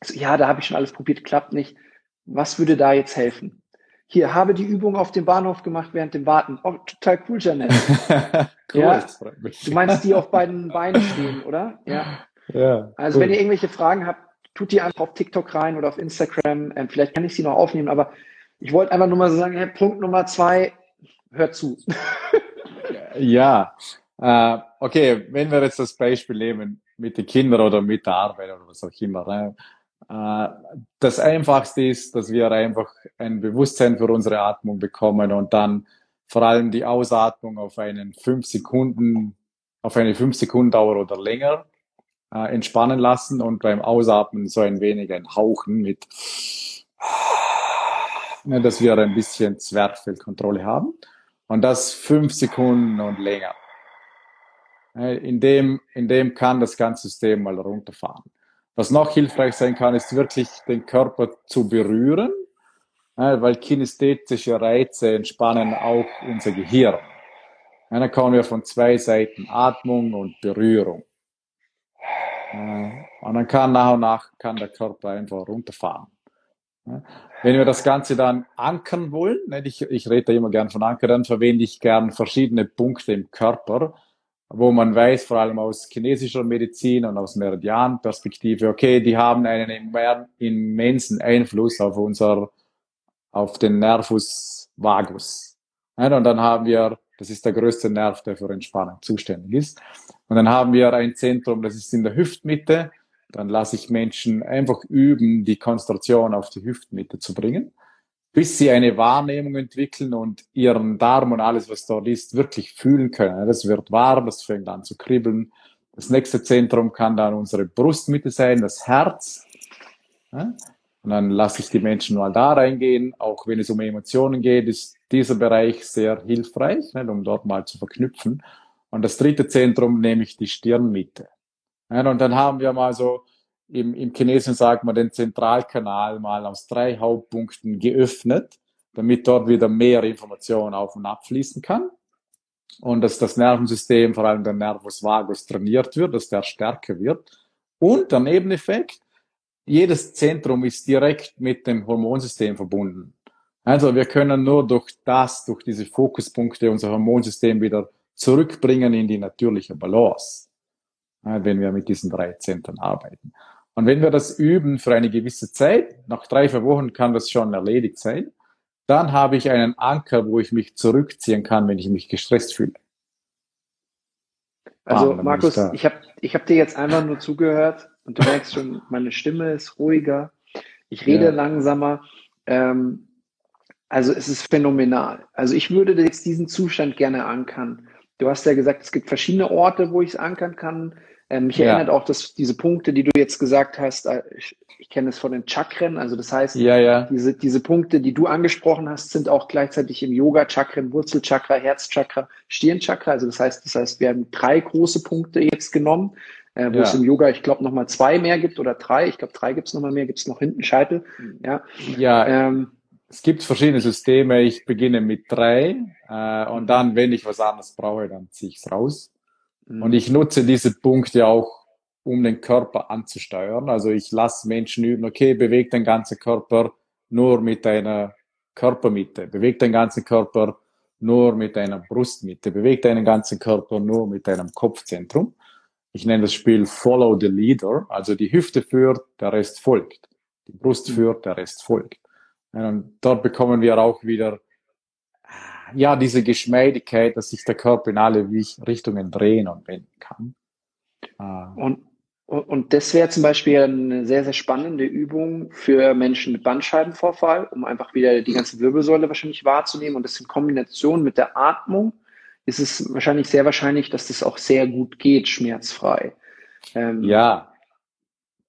Also, ja, da habe ich schon alles probiert, klappt nicht. Was würde da jetzt helfen? Hier, habe die Übung auf dem Bahnhof gemacht während dem Warten. Oh, total cool, Janet. cool, ja? Du meinst die auf beiden Beinen stehen, oder? Ja. ja also cool. wenn ihr irgendwelche Fragen habt, tut die einfach auf TikTok rein oder auf Instagram. Ähm, vielleicht kann ich sie noch aufnehmen, aber ich wollte einfach nur mal so sagen, hey, Punkt Nummer zwei, hört zu. ja, äh, okay, wenn wir jetzt das Beispiel nehmen mit den Kindern oder mit der Arbeit oder was auch immer, ne? Äh, das Einfachste ist, dass wir einfach ein Bewusstsein für unsere Atmung bekommen und dann vor allem die Ausatmung auf einen fünf Sekunden, auf eine fünf Sekunden Dauer oder länger äh, entspannen lassen und beim Ausatmen so ein wenig ein Hauchen mit, ja, dass wir ein bisschen Zwerchfellkontrolle haben und das fünf Sekunden und länger. In dem, in dem kann das ganze System mal runterfahren. Was noch hilfreich sein kann, ist wirklich den Körper zu berühren, weil kinästhetische Reize entspannen auch unser Gehirn. dann kommen wir von zwei Seiten Atmung und Berührung. Und dann kann nach und nach kann der Körper einfach runterfahren. Wenn wir das Ganze dann ankern wollen, ich, ich rede da immer gern von Ankern, dann verwende ich gern verschiedene Punkte im Körper, wo man weiß, vor allem aus chinesischer Medizin und aus Meridian-Perspektive, okay, die haben einen immensen Einfluss auf unser, auf den Nervus vagus. und dann haben wir, das ist der größte Nerv, der für Entspannung zuständig ist. Und dann haben wir ein Zentrum, das ist in der Hüftmitte. Dann lasse ich Menschen einfach üben, die Konzentration auf die Hüftmitte zu bringen bis sie eine Wahrnehmung entwickeln und ihren Darm und alles, was dort ist, wirklich fühlen können. Das wird warm, das fängt an zu kribbeln. Das nächste Zentrum kann dann unsere Brustmitte sein, das Herz. Und dann lasse ich die Menschen mal da reingehen. Auch wenn es um Emotionen geht, ist dieser Bereich sehr hilfreich, um dort mal zu verknüpfen. Und das dritte Zentrum nehme ich die Stirnmitte. Und dann haben wir mal so im, im Chinesischen sagt man den Zentralkanal mal aus drei Hauptpunkten geöffnet, damit dort wieder mehr Information auf und ab fließen kann. Und dass das Nervensystem, vor allem der Nervus vagus, trainiert wird, dass der stärker wird. Und der Nebeneffekt, jedes Zentrum ist direkt mit dem Hormonsystem verbunden. Also wir können nur durch das, durch diese Fokuspunkte unser Hormonsystem wieder zurückbringen in die natürliche Balance, wenn wir mit diesen drei Zentren arbeiten. Und wenn wir das üben für eine gewisse Zeit, nach drei, vier Wochen kann das schon erledigt sein, dann habe ich einen Anker, wo ich mich zurückziehen kann, wenn ich mich gestresst fühle. Also ah, Markus, ich, ich habe ich hab dir jetzt einfach nur zugehört und du merkst schon, meine Stimme ist ruhiger, ich rede ja. langsamer. Ähm, also es ist phänomenal. Also ich würde jetzt diesen Zustand gerne ankern. Du hast ja gesagt, es gibt verschiedene Orte, wo ich es ankern kann. Ähm, mich ja. erinnert auch, dass diese Punkte, die du jetzt gesagt hast, äh, ich, ich kenne es von den Chakren, also das heißt, ja, ja. Diese, diese Punkte, die du angesprochen hast, sind auch gleichzeitig im Yoga Chakren, Wurzelchakra, Herzchakra, Stirnchakra. Also das heißt, das heißt, wir haben drei große Punkte jetzt genommen, äh, wo es im Yoga, ich glaube, nochmal zwei mehr gibt oder drei. Ich glaube, drei gibt es nochmal mehr, gibt es noch hinten Scheitel. Ja, ja ähm, es gibt verschiedene Systeme. Ich beginne mit drei äh, und dann, wenn ich was anderes brauche, dann ziehe ich es raus. Mhm. Und ich nutze diese Punkte auch, um den Körper anzusteuern. Also ich lasse Menschen üben, okay, bewegt den ganzen Körper nur mit einer Körpermitte, bewegt den ganzen Körper nur mit einer Brustmitte, bewegt deinen ganzen Körper nur mit deinem Kopfzentrum. Ich nenne das Spiel Follow the Leader, also die Hüfte führt, der Rest folgt. Die Brust mhm. führt, der Rest folgt. Und dort bekommen wir auch wieder ja, diese Geschmeidigkeit, dass sich der Körper in alle Richtungen drehen und wenden kann. Ah. Und, und das wäre zum Beispiel eine sehr, sehr spannende Übung für Menschen mit Bandscheibenvorfall, um einfach wieder die ganze Wirbelsäule wahrscheinlich wahrzunehmen. Und das in Kombination mit der Atmung ist es wahrscheinlich sehr wahrscheinlich, dass das auch sehr gut geht, schmerzfrei. Ähm, ja,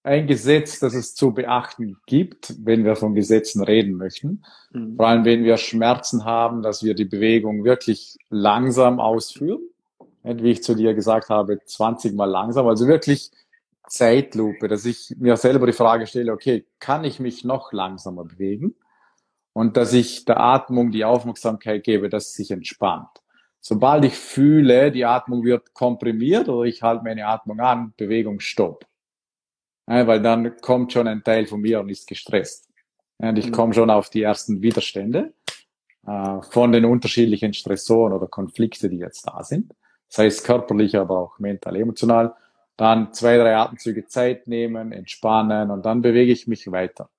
ein Gesetz, das es zu beachten gibt, wenn wir von Gesetzen reden möchten. Mhm. Vor allem, wenn wir Schmerzen haben, dass wir die Bewegung wirklich langsam ausführen. Wie ich zu dir gesagt habe, 20 mal langsam. Also wirklich Zeitlupe, dass ich mir selber die Frage stelle, okay, kann ich mich noch langsamer bewegen? Und dass ich der Atmung die Aufmerksamkeit gebe, dass sie sich entspannt. Sobald ich fühle, die Atmung wird komprimiert oder ich halte meine Atmung an, Bewegung stopp weil dann kommt schon ein Teil von mir und ist gestresst. Und ich mhm. komme schon auf die ersten Widerstände äh, von den unterschiedlichen Stressoren oder Konflikte, die jetzt da sind. Das heißt körperlich, aber auch mental, emotional. Dann zwei, drei Atemzüge Zeit nehmen, entspannen und dann bewege ich mich weiter.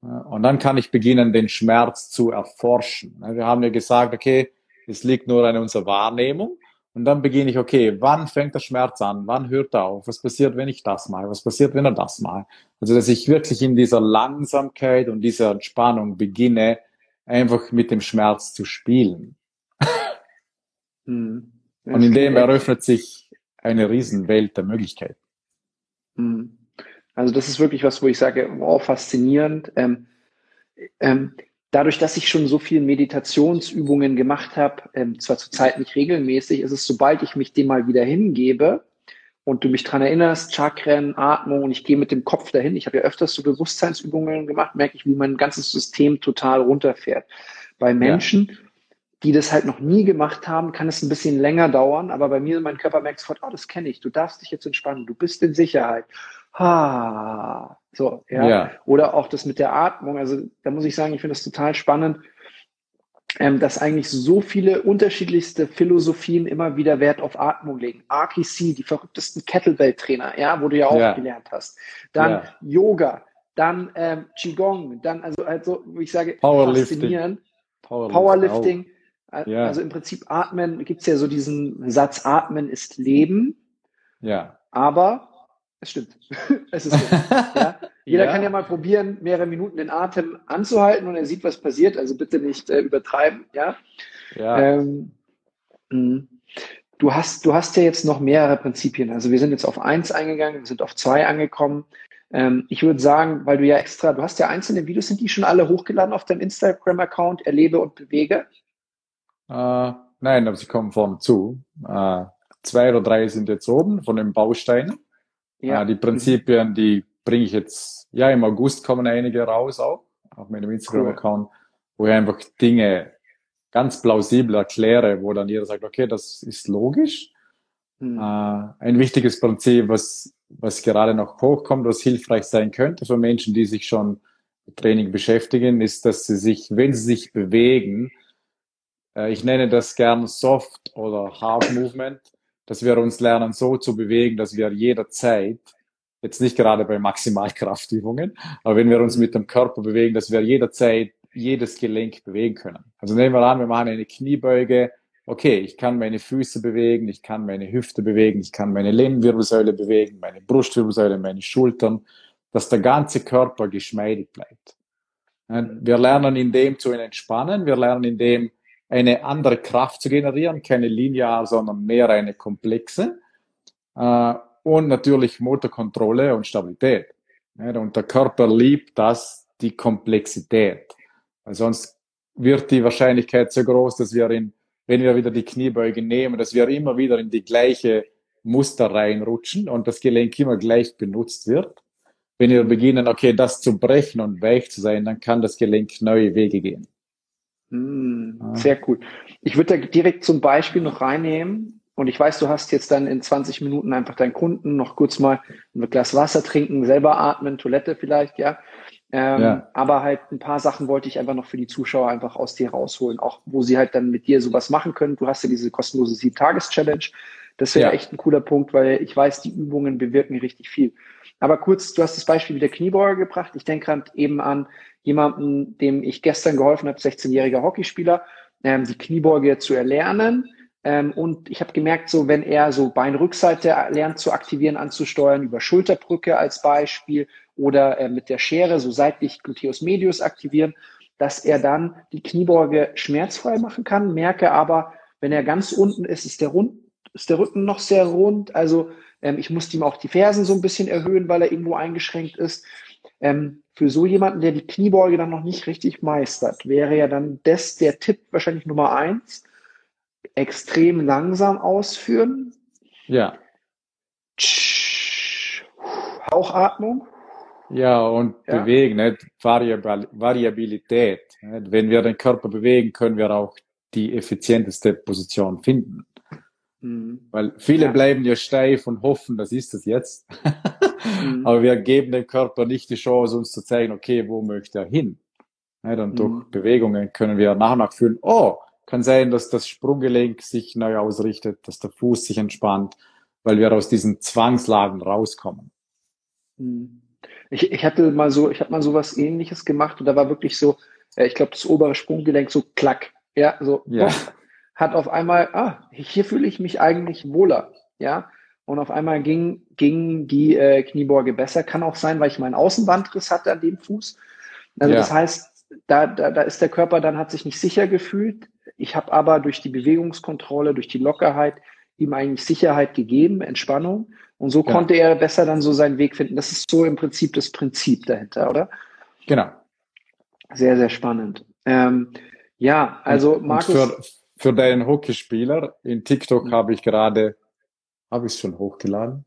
Und dann kann ich beginnen, den Schmerz zu erforschen. Wir haben ja gesagt, okay, es liegt nur an unserer Wahrnehmung. Und dann beginne ich, okay, wann fängt der Schmerz an? Wann hört er auf? Was passiert, wenn ich das mache? Was passiert, wenn er das macht? Also, dass ich wirklich in dieser Langsamkeit und dieser Entspannung beginne, einfach mit dem Schmerz zu spielen. Hm. und in dem eröffnet sich eine Riesenwelt der Möglichkeiten. Hm. Also das ist wirklich was, wo ich sage, wow, faszinierend. Ähm, ähm, dadurch, dass ich schon so viele Meditationsübungen gemacht habe, ähm, zwar zurzeit nicht regelmäßig, ist es, sobald ich mich dem mal wieder hingebe und du mich dran erinnerst, Chakren, Atmung und ich gehe mit dem Kopf dahin, ich habe ja öfters so Bewusstseinsübungen gemacht, merke ich, wie mein ganzes System total runterfährt. Bei Menschen, ja. die das halt noch nie gemacht haben, kann es ein bisschen länger dauern, aber bei mir, mein Körper merkt sofort, oh, das kenne ich, du darfst dich jetzt entspannen, du bist in Sicherheit. Ha, so, ja. ja. Oder auch das mit der Atmung. Also da muss ich sagen, ich finde das total spannend, ähm, dass eigentlich so viele unterschiedlichste Philosophien immer wieder Wert auf Atmung legen. RKC, die verrücktesten Kettlebell-Trainer, ja, wo du ja auch ja. gelernt hast. Dann ja. Yoga, dann ähm, Qigong, dann also also, wo ich sage, Powerlifting. Powerlifting. Powerlifting. Ja. Also im Prinzip atmen, gibt's ja so diesen Satz, atmen ist Leben. Ja. Aber es stimmt. es ist so. ja? Jeder ja. kann ja mal probieren, mehrere Minuten den Atem anzuhalten und er sieht, was passiert. Also bitte nicht äh, übertreiben. Ja. ja. Ähm, hm. du hast, du hast ja jetzt noch mehrere Prinzipien. Also wir sind jetzt auf eins eingegangen, wir sind auf zwei angekommen. Ähm, ich würde sagen, weil du ja extra, du hast ja einzelne Videos, sind die schon alle hochgeladen auf deinem Instagram-Account, erlebe und bewege? Äh, nein, aber sie kommen vorne zu. Äh, zwei oder drei sind jetzt oben von den Bausteinen. Ja. Äh, die Prinzipien, die bringe ich jetzt, ja, im August kommen einige raus auch, auf meinem Instagram-Account, wo ich einfach Dinge ganz plausibel erkläre, wo dann jeder sagt, okay, das ist logisch. Mhm. Äh, ein wichtiges Prinzip, was, was gerade noch hochkommt, was hilfreich sein könnte für Menschen, die sich schon mit Training beschäftigen, ist, dass sie sich, wenn sie sich bewegen, äh, ich nenne das gern Soft oder Hard Movement, dass wir uns lernen, so zu bewegen, dass wir jederzeit, jetzt nicht gerade bei Maximalkraftübungen, aber wenn wir uns mit dem Körper bewegen, dass wir jederzeit jedes Gelenk bewegen können. Also nehmen wir an, wir machen eine Kniebeuge, okay, ich kann meine Füße bewegen, ich kann meine Hüfte bewegen, ich kann meine Lendenwirbelsäule bewegen, meine Brustwirbelsäule, meine Schultern, dass der ganze Körper geschmeidig bleibt. Wir lernen in dem zu entspannen, wir lernen in dem eine andere Kraft zu generieren, keine linear, sondern mehr eine komplexe. Äh, und natürlich Motorkontrolle und Stabilität. Und der Körper liebt das, die Komplexität. Weil sonst wird die Wahrscheinlichkeit so groß, dass wir in, wenn wir wieder die Kniebeuge nehmen, dass wir immer wieder in die gleiche Muster reinrutschen und das Gelenk immer gleich benutzt wird. Wenn wir beginnen, okay, das zu brechen und weich zu sein, dann kann das Gelenk neue Wege gehen. Mm, sehr cool. Ich würde da direkt zum Beispiel noch reinnehmen. Und ich weiß, du hast jetzt dann in 20 Minuten einfach deinen Kunden noch kurz mal ein Glas Wasser trinken, selber atmen, Toilette vielleicht, ja. Ähm, ja. Aber halt ein paar Sachen wollte ich einfach noch für die Zuschauer einfach aus dir rausholen, auch wo sie halt dann mit dir sowas machen können. Du hast ja diese kostenlose Sieben-Tages-Challenge. Das wäre ja. echt ein cooler Punkt, weil ich weiß, die Übungen bewirken richtig viel. Aber kurz, du hast das Beispiel mit der Kniebeuge gebracht. Ich denke gerade eben an jemanden, dem ich gestern geholfen habe, 16-jähriger Hockeyspieler, ähm, die Kniebeuge zu erlernen. Ähm, und ich habe gemerkt, so wenn er so Beinrückseite lernt zu aktivieren, anzusteuern, über Schulterbrücke als Beispiel oder äh, mit der Schere so seitlich Gluteus medius aktivieren, dass er dann die Kniebeuge schmerzfrei machen kann. Merke aber, wenn er ganz unten ist, ist der, rund, ist der Rücken noch sehr rund. Also ähm, ich musste ihm auch die Fersen so ein bisschen erhöhen, weil er irgendwo eingeschränkt ist. Ähm, für so jemanden, der die Kniebeuge dann noch nicht richtig meistert, wäre ja dann das der Tipp wahrscheinlich Nummer eins. Extrem langsam ausführen. Ja. Hauchatmung. Ja, und ja. bewegen, nicht? Variabil Variabilität. Nicht? Wenn wir den Körper bewegen, können wir auch die effizienteste Position finden. Mhm. Weil viele ja. bleiben ja steif und hoffen, das ist es jetzt. mhm. Aber wir geben dem Körper nicht die Chance, uns zu zeigen, okay, wo möchte er hin? Nicht? Und mhm. durch Bewegungen können wir nach und nach fühlen, oh, kann sein, dass das Sprunggelenk sich neu ausrichtet, dass der Fuß sich entspannt, weil wir aus diesen Zwangslagen rauskommen. Mhm. Ich, ich hatte mal so, ich habe mal so was ähnliches gemacht und da war wirklich so, äh, ich glaube, das obere Sprunggelenk so klack. Ja, so ja. hat auf einmal, ah, hier fühle ich mich eigentlich wohler. Ja. Und auf einmal ging, ging die äh, Kniebeuge besser. Kann auch sein, weil ich meinen Außenbandriss hatte an dem Fuß. Also ja. das heißt, da, da, da ist der Körper dann, hat sich nicht sicher gefühlt. Ich habe aber durch die Bewegungskontrolle, durch die Lockerheit ihm eigentlich Sicherheit gegeben, Entspannung. Und so ja. konnte er besser dann so seinen Weg finden. Das ist so im Prinzip das Prinzip dahinter, oder? Genau. Sehr, sehr spannend. Ähm, ja, also und, Markus. Und für, für deinen Hockeyspieler in TikTok mhm. habe ich gerade, habe ich es schon hochgeladen.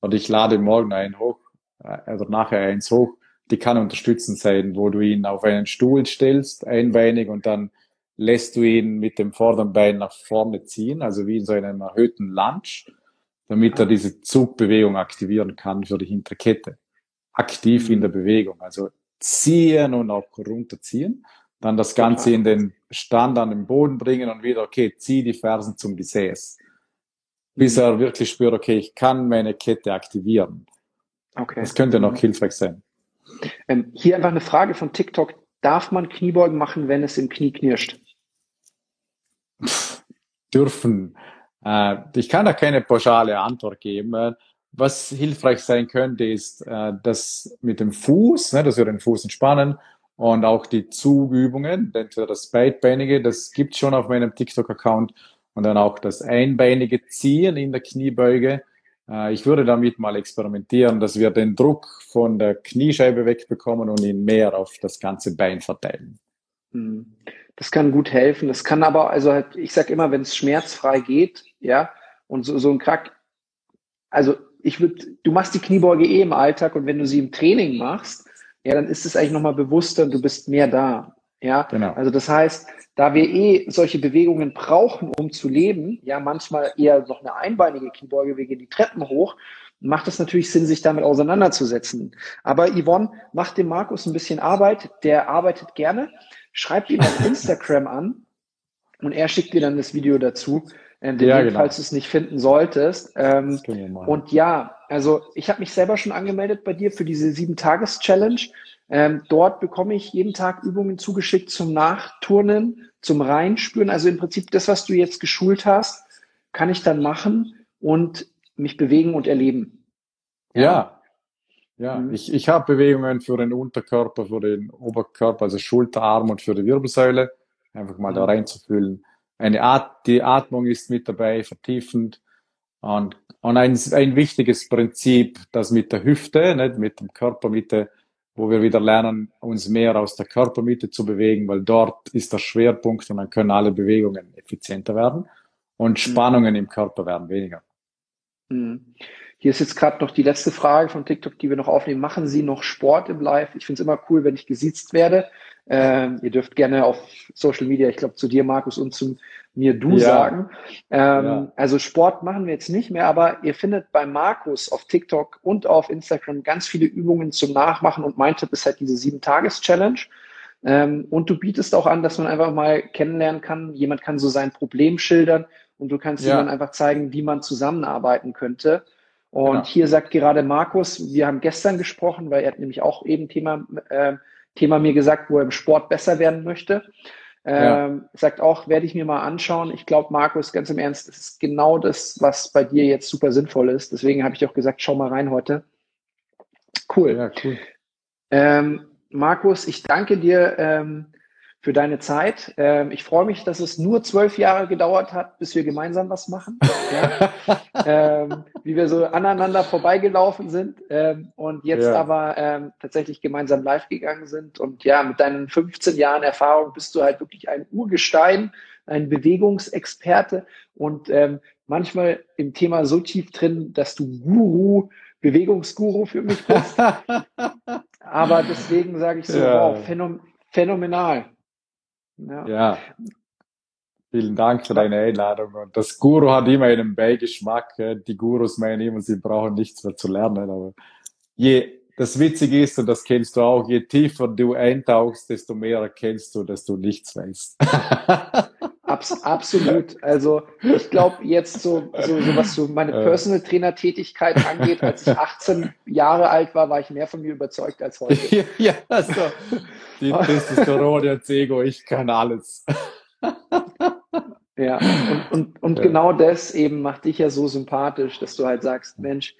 Und ich lade morgen einen hoch, also nachher eins hoch. Die kann unterstützend sein, wo du ihn auf einen Stuhl stellst, einbeinig, und dann lässt du ihn mit dem vorderen Bein nach vorne ziehen, also wie in so einem erhöhten Lunge damit er diese Zugbewegung aktivieren kann für die hintere Kette. Aktiv mhm. in der Bewegung, also ziehen und auch runterziehen. Dann das Ganze in den Stand an den Boden bringen und wieder, okay, zieh die Fersen zum Gesäß. Bis er wirklich spürt, okay, ich kann meine Kette aktivieren. Okay. Das könnte noch hilfreich sein. Ähm, hier einfach eine Frage von TikTok. Darf man Kniebeugen machen, wenn es im Knie knirscht? dürfen. Äh, ich kann da keine pauschale Antwort geben. Was hilfreich sein könnte, ist äh, das mit dem Fuß, ne, dass wir den Fuß entspannen und auch die Zugübungen, entweder das Beidbeinige, das gibt schon auf meinem TikTok-Account und dann auch das einbeinige Ziehen in der Kniebeuge. Äh, ich würde damit mal experimentieren, dass wir den Druck von der Kniescheibe wegbekommen und ihn mehr auf das ganze Bein verteilen. Hm. Das kann gut helfen. Das kann aber, also halt, ich sag immer, wenn es schmerzfrei geht, ja, und so, so ein Krack, also ich würde, du machst die Kniebeuge eh im Alltag und wenn du sie im Training machst, ja, dann ist es eigentlich nochmal bewusster und du bist mehr da. Ja, genau. also das heißt, da wir eh solche Bewegungen brauchen, um zu leben, ja, manchmal eher noch eine einbeinige Kniebeuge, wir gehen die Treppen hoch, macht es natürlich Sinn, sich damit auseinanderzusetzen. Aber Yvonne macht dem Markus ein bisschen Arbeit, der arbeitet gerne. Schreibt ihn auf Instagram an und er schickt dir dann das Video dazu, äh, ja, genau. falls du es nicht finden solltest. Ähm, und ja, also ich habe mich selber schon angemeldet bei dir für diese sieben-Tages-Challenge. Ähm, dort bekomme ich jeden Tag Übungen zugeschickt zum Nachturnen, zum Reinspüren. Also im Prinzip das, was du jetzt geschult hast, kann ich dann machen und mich bewegen und erleben. Ja, ja, mhm. ich, ich habe Bewegungen für den Unterkörper, für den Oberkörper, also Schulter, Arm und für die Wirbelsäule. Einfach mal mhm. da reinzufühlen. Eine Art, die Atmung ist mit dabei, vertiefend. Und, und ein, ein wichtiges Prinzip, das mit der Hüfte, nicht mit dem Körpermitte, wo wir wieder lernen, uns mehr aus der Körpermitte zu bewegen, weil dort ist der Schwerpunkt und dann können alle Bewegungen effizienter werden und mhm. Spannungen mhm. im Körper werden weniger. Mhm. Hier ist jetzt gerade noch die letzte Frage von TikTok, die wir noch aufnehmen. Machen Sie noch Sport im Live? Ich finde es immer cool, wenn ich gesiezt werde. Ähm, ihr dürft gerne auf Social Media, ich glaube zu dir, Markus, und zu mir du ja. sagen. Ähm, ja. Also Sport machen wir jetzt nicht mehr, aber ihr findet bei Markus auf TikTok und auf Instagram ganz viele Übungen zum Nachmachen und mein Tipp ist halt diese sieben-Tages-Challenge. Ähm, und du bietest auch an, dass man einfach mal kennenlernen kann. Jemand kann so sein Problem schildern und du kannst ja. ihm dann einfach zeigen, wie man zusammenarbeiten könnte. Und genau. hier sagt gerade Markus, wir haben gestern gesprochen, weil er hat nämlich auch eben Thema, äh, Thema mir gesagt, wo er im Sport besser werden möchte. Ähm, ja. Sagt auch, werde ich mir mal anschauen. Ich glaube, Markus, ganz im Ernst, das ist genau das, was bei dir jetzt super sinnvoll ist. Deswegen habe ich auch gesagt, schau mal rein heute. Cool. Ja, cool. Ähm, Markus, ich danke dir ähm, für deine Zeit. Ähm, ich freue mich, dass es nur zwölf Jahre gedauert hat, bis wir gemeinsam was machen. Ja? ähm, wie wir so aneinander vorbeigelaufen sind ähm, und jetzt ja. aber ähm, tatsächlich gemeinsam live gegangen sind. Und ja, mit deinen 15 Jahren Erfahrung bist du halt wirklich ein Urgestein, ein Bewegungsexperte und ähm, manchmal im Thema so tief drin, dass du Guru, Bewegungsguru für mich bist. aber deswegen sage ich so, ja. wow, phänomenal. Ja. ja. Vielen Dank für deine Einladung. Und das Guru hat immer einen Beigeschmack. Die Gurus meinen immer, sie brauchen nichts mehr zu lernen. Aber je, das Witzige ist, und das kennst du auch, je tiefer du eintauchst, desto mehr erkennst du, dass du nichts weißt. Abs absolut. Also ich glaube jetzt so, so, so was so meine Personal Trainer Tätigkeit angeht, als ich 18 Jahre alt war, war ich mehr von mir überzeugt als heute. ja, so. Die Testosteron, jetzt Ego, ich kann alles. ja, und, und, und ja. genau das eben macht dich ja so sympathisch, dass du halt sagst, Mensch,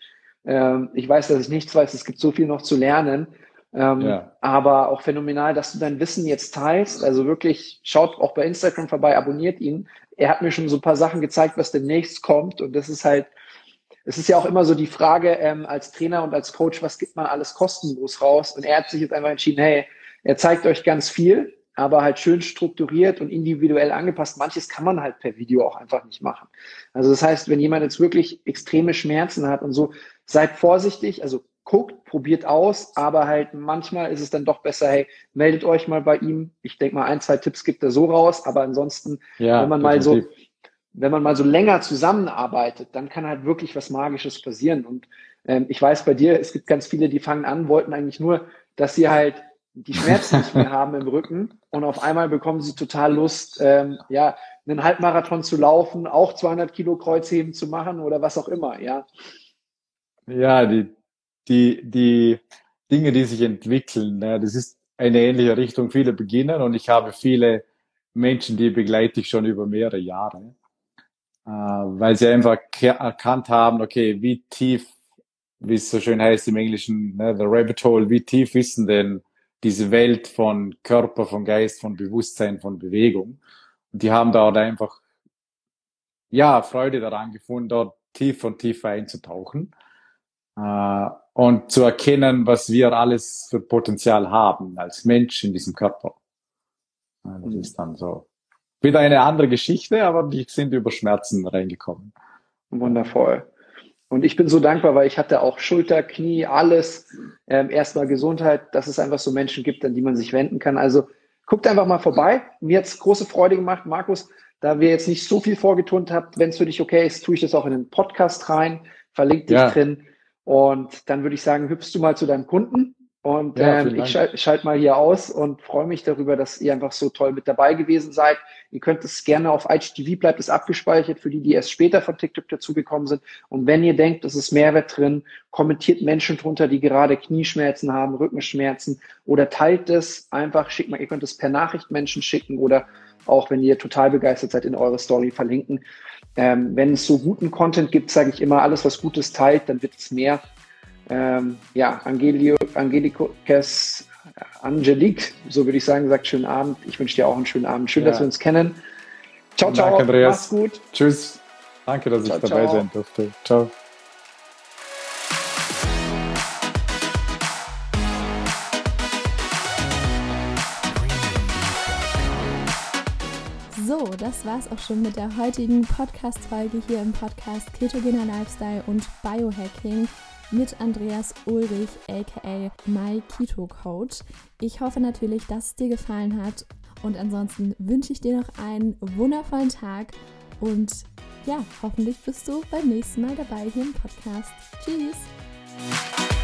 ähm, ich weiß, dass ich nichts weiß, es gibt so viel noch zu lernen. Ähm, ja. Aber auch phänomenal, dass du dein Wissen jetzt teilst. Also wirklich, schaut auch bei Instagram vorbei, abonniert ihn. Er hat mir schon so ein paar Sachen gezeigt, was demnächst kommt. Und das ist halt, es ist ja auch immer so die Frage ähm, als Trainer und als Coach, was gibt man alles kostenlos raus? Und er hat sich jetzt einfach entschieden, hey, er zeigt euch ganz viel, aber halt schön strukturiert und individuell angepasst. Manches kann man halt per Video auch einfach nicht machen. Also das heißt, wenn jemand jetzt wirklich extreme Schmerzen hat und so, seid vorsichtig, also guckt, probiert aus, aber halt manchmal ist es dann doch besser, hey, meldet euch mal bei ihm. Ich denke mal, ein, zwei Tipps gibt er so raus, aber ansonsten, ja, wenn man definitiv. mal so, wenn man mal so länger zusammenarbeitet, dann kann halt wirklich was Magisches passieren. Und ähm, ich weiß bei dir, es gibt ganz viele, die fangen an, wollten eigentlich nur, dass sie halt die Schmerzen nicht mehr haben im Rücken und auf einmal bekommen sie total Lust, ähm, ja, einen Halbmarathon zu laufen, auch 200 Kilo Kreuzheben zu machen oder was auch immer, ja. Ja, die, die, die Dinge, die sich entwickeln, ne, das ist eine ähnliche Richtung. Viele beginnen und ich habe viele Menschen, die begleite ich schon über mehrere Jahre, äh, weil sie einfach erkannt haben, okay, wie tief, wie es so schön heißt im Englischen, ne, the rabbit hole, wie tief wissen denn diese Welt von Körper, von Geist, von Bewusstsein, von Bewegung. Und die haben dort einfach, ja, Freude daran gefunden, dort tief und tiefer einzutauchen äh, und zu erkennen, was wir alles für Potenzial haben als Mensch in diesem Körper. Das mhm. ist dann so wieder eine andere Geschichte, aber die sind über Schmerzen reingekommen. Wundervoll. Und ich bin so dankbar, weil ich hatte auch Schulter, Knie, alles. Ähm, erstmal Gesundheit, dass es einfach so Menschen gibt, an die man sich wenden kann. Also guckt einfach mal vorbei. Mir hat's große Freude gemacht, Markus. Da wir jetzt nicht so viel vorgetont habt, wenn es für dich okay ist, tue ich das auch in den Podcast rein, verlinke dich ja. drin. Und dann würde ich sagen, hüpfst du mal zu deinem Kunden Und ja, ähm, ich schalte schalt mal hier aus und freue mich darüber, dass ihr einfach so toll mit dabei gewesen seid. Ihr könnt es gerne auf IGTV, bleibt es abgespeichert für die, die erst später von TikTok dazugekommen sind. Und wenn ihr denkt, es ist Mehrwert drin, kommentiert Menschen drunter, die gerade Knieschmerzen haben, Rückenschmerzen oder teilt es einfach, schickt mal, ihr könnt es per Nachricht Menschen schicken oder auch wenn ihr total begeistert seid, in eure Story verlinken. Ähm, wenn es so guten Content gibt, sage ich immer, alles, was Gutes teilt, dann wird es mehr. Ähm, ja, Angelio, Angelikes, Angelique, so würde ich sagen, sagt schönen Abend. Ich wünsche dir auch einen schönen Abend. Schön, ja. dass wir uns kennen. Ciao, ciao. Danke, Andreas. Mach's gut. Tschüss. Danke, dass ciao, ich dabei ciao. sein durfte. Ciao. Das war's auch schon mit der heutigen Podcast-Folge hier im Podcast Ketogener Lifestyle und Biohacking mit Andreas Ulrich, aka My Keto Coach. Ich hoffe natürlich, dass es dir gefallen hat und ansonsten wünsche ich dir noch einen wundervollen Tag und ja, hoffentlich bist du beim nächsten Mal dabei hier im Podcast. Tschüss!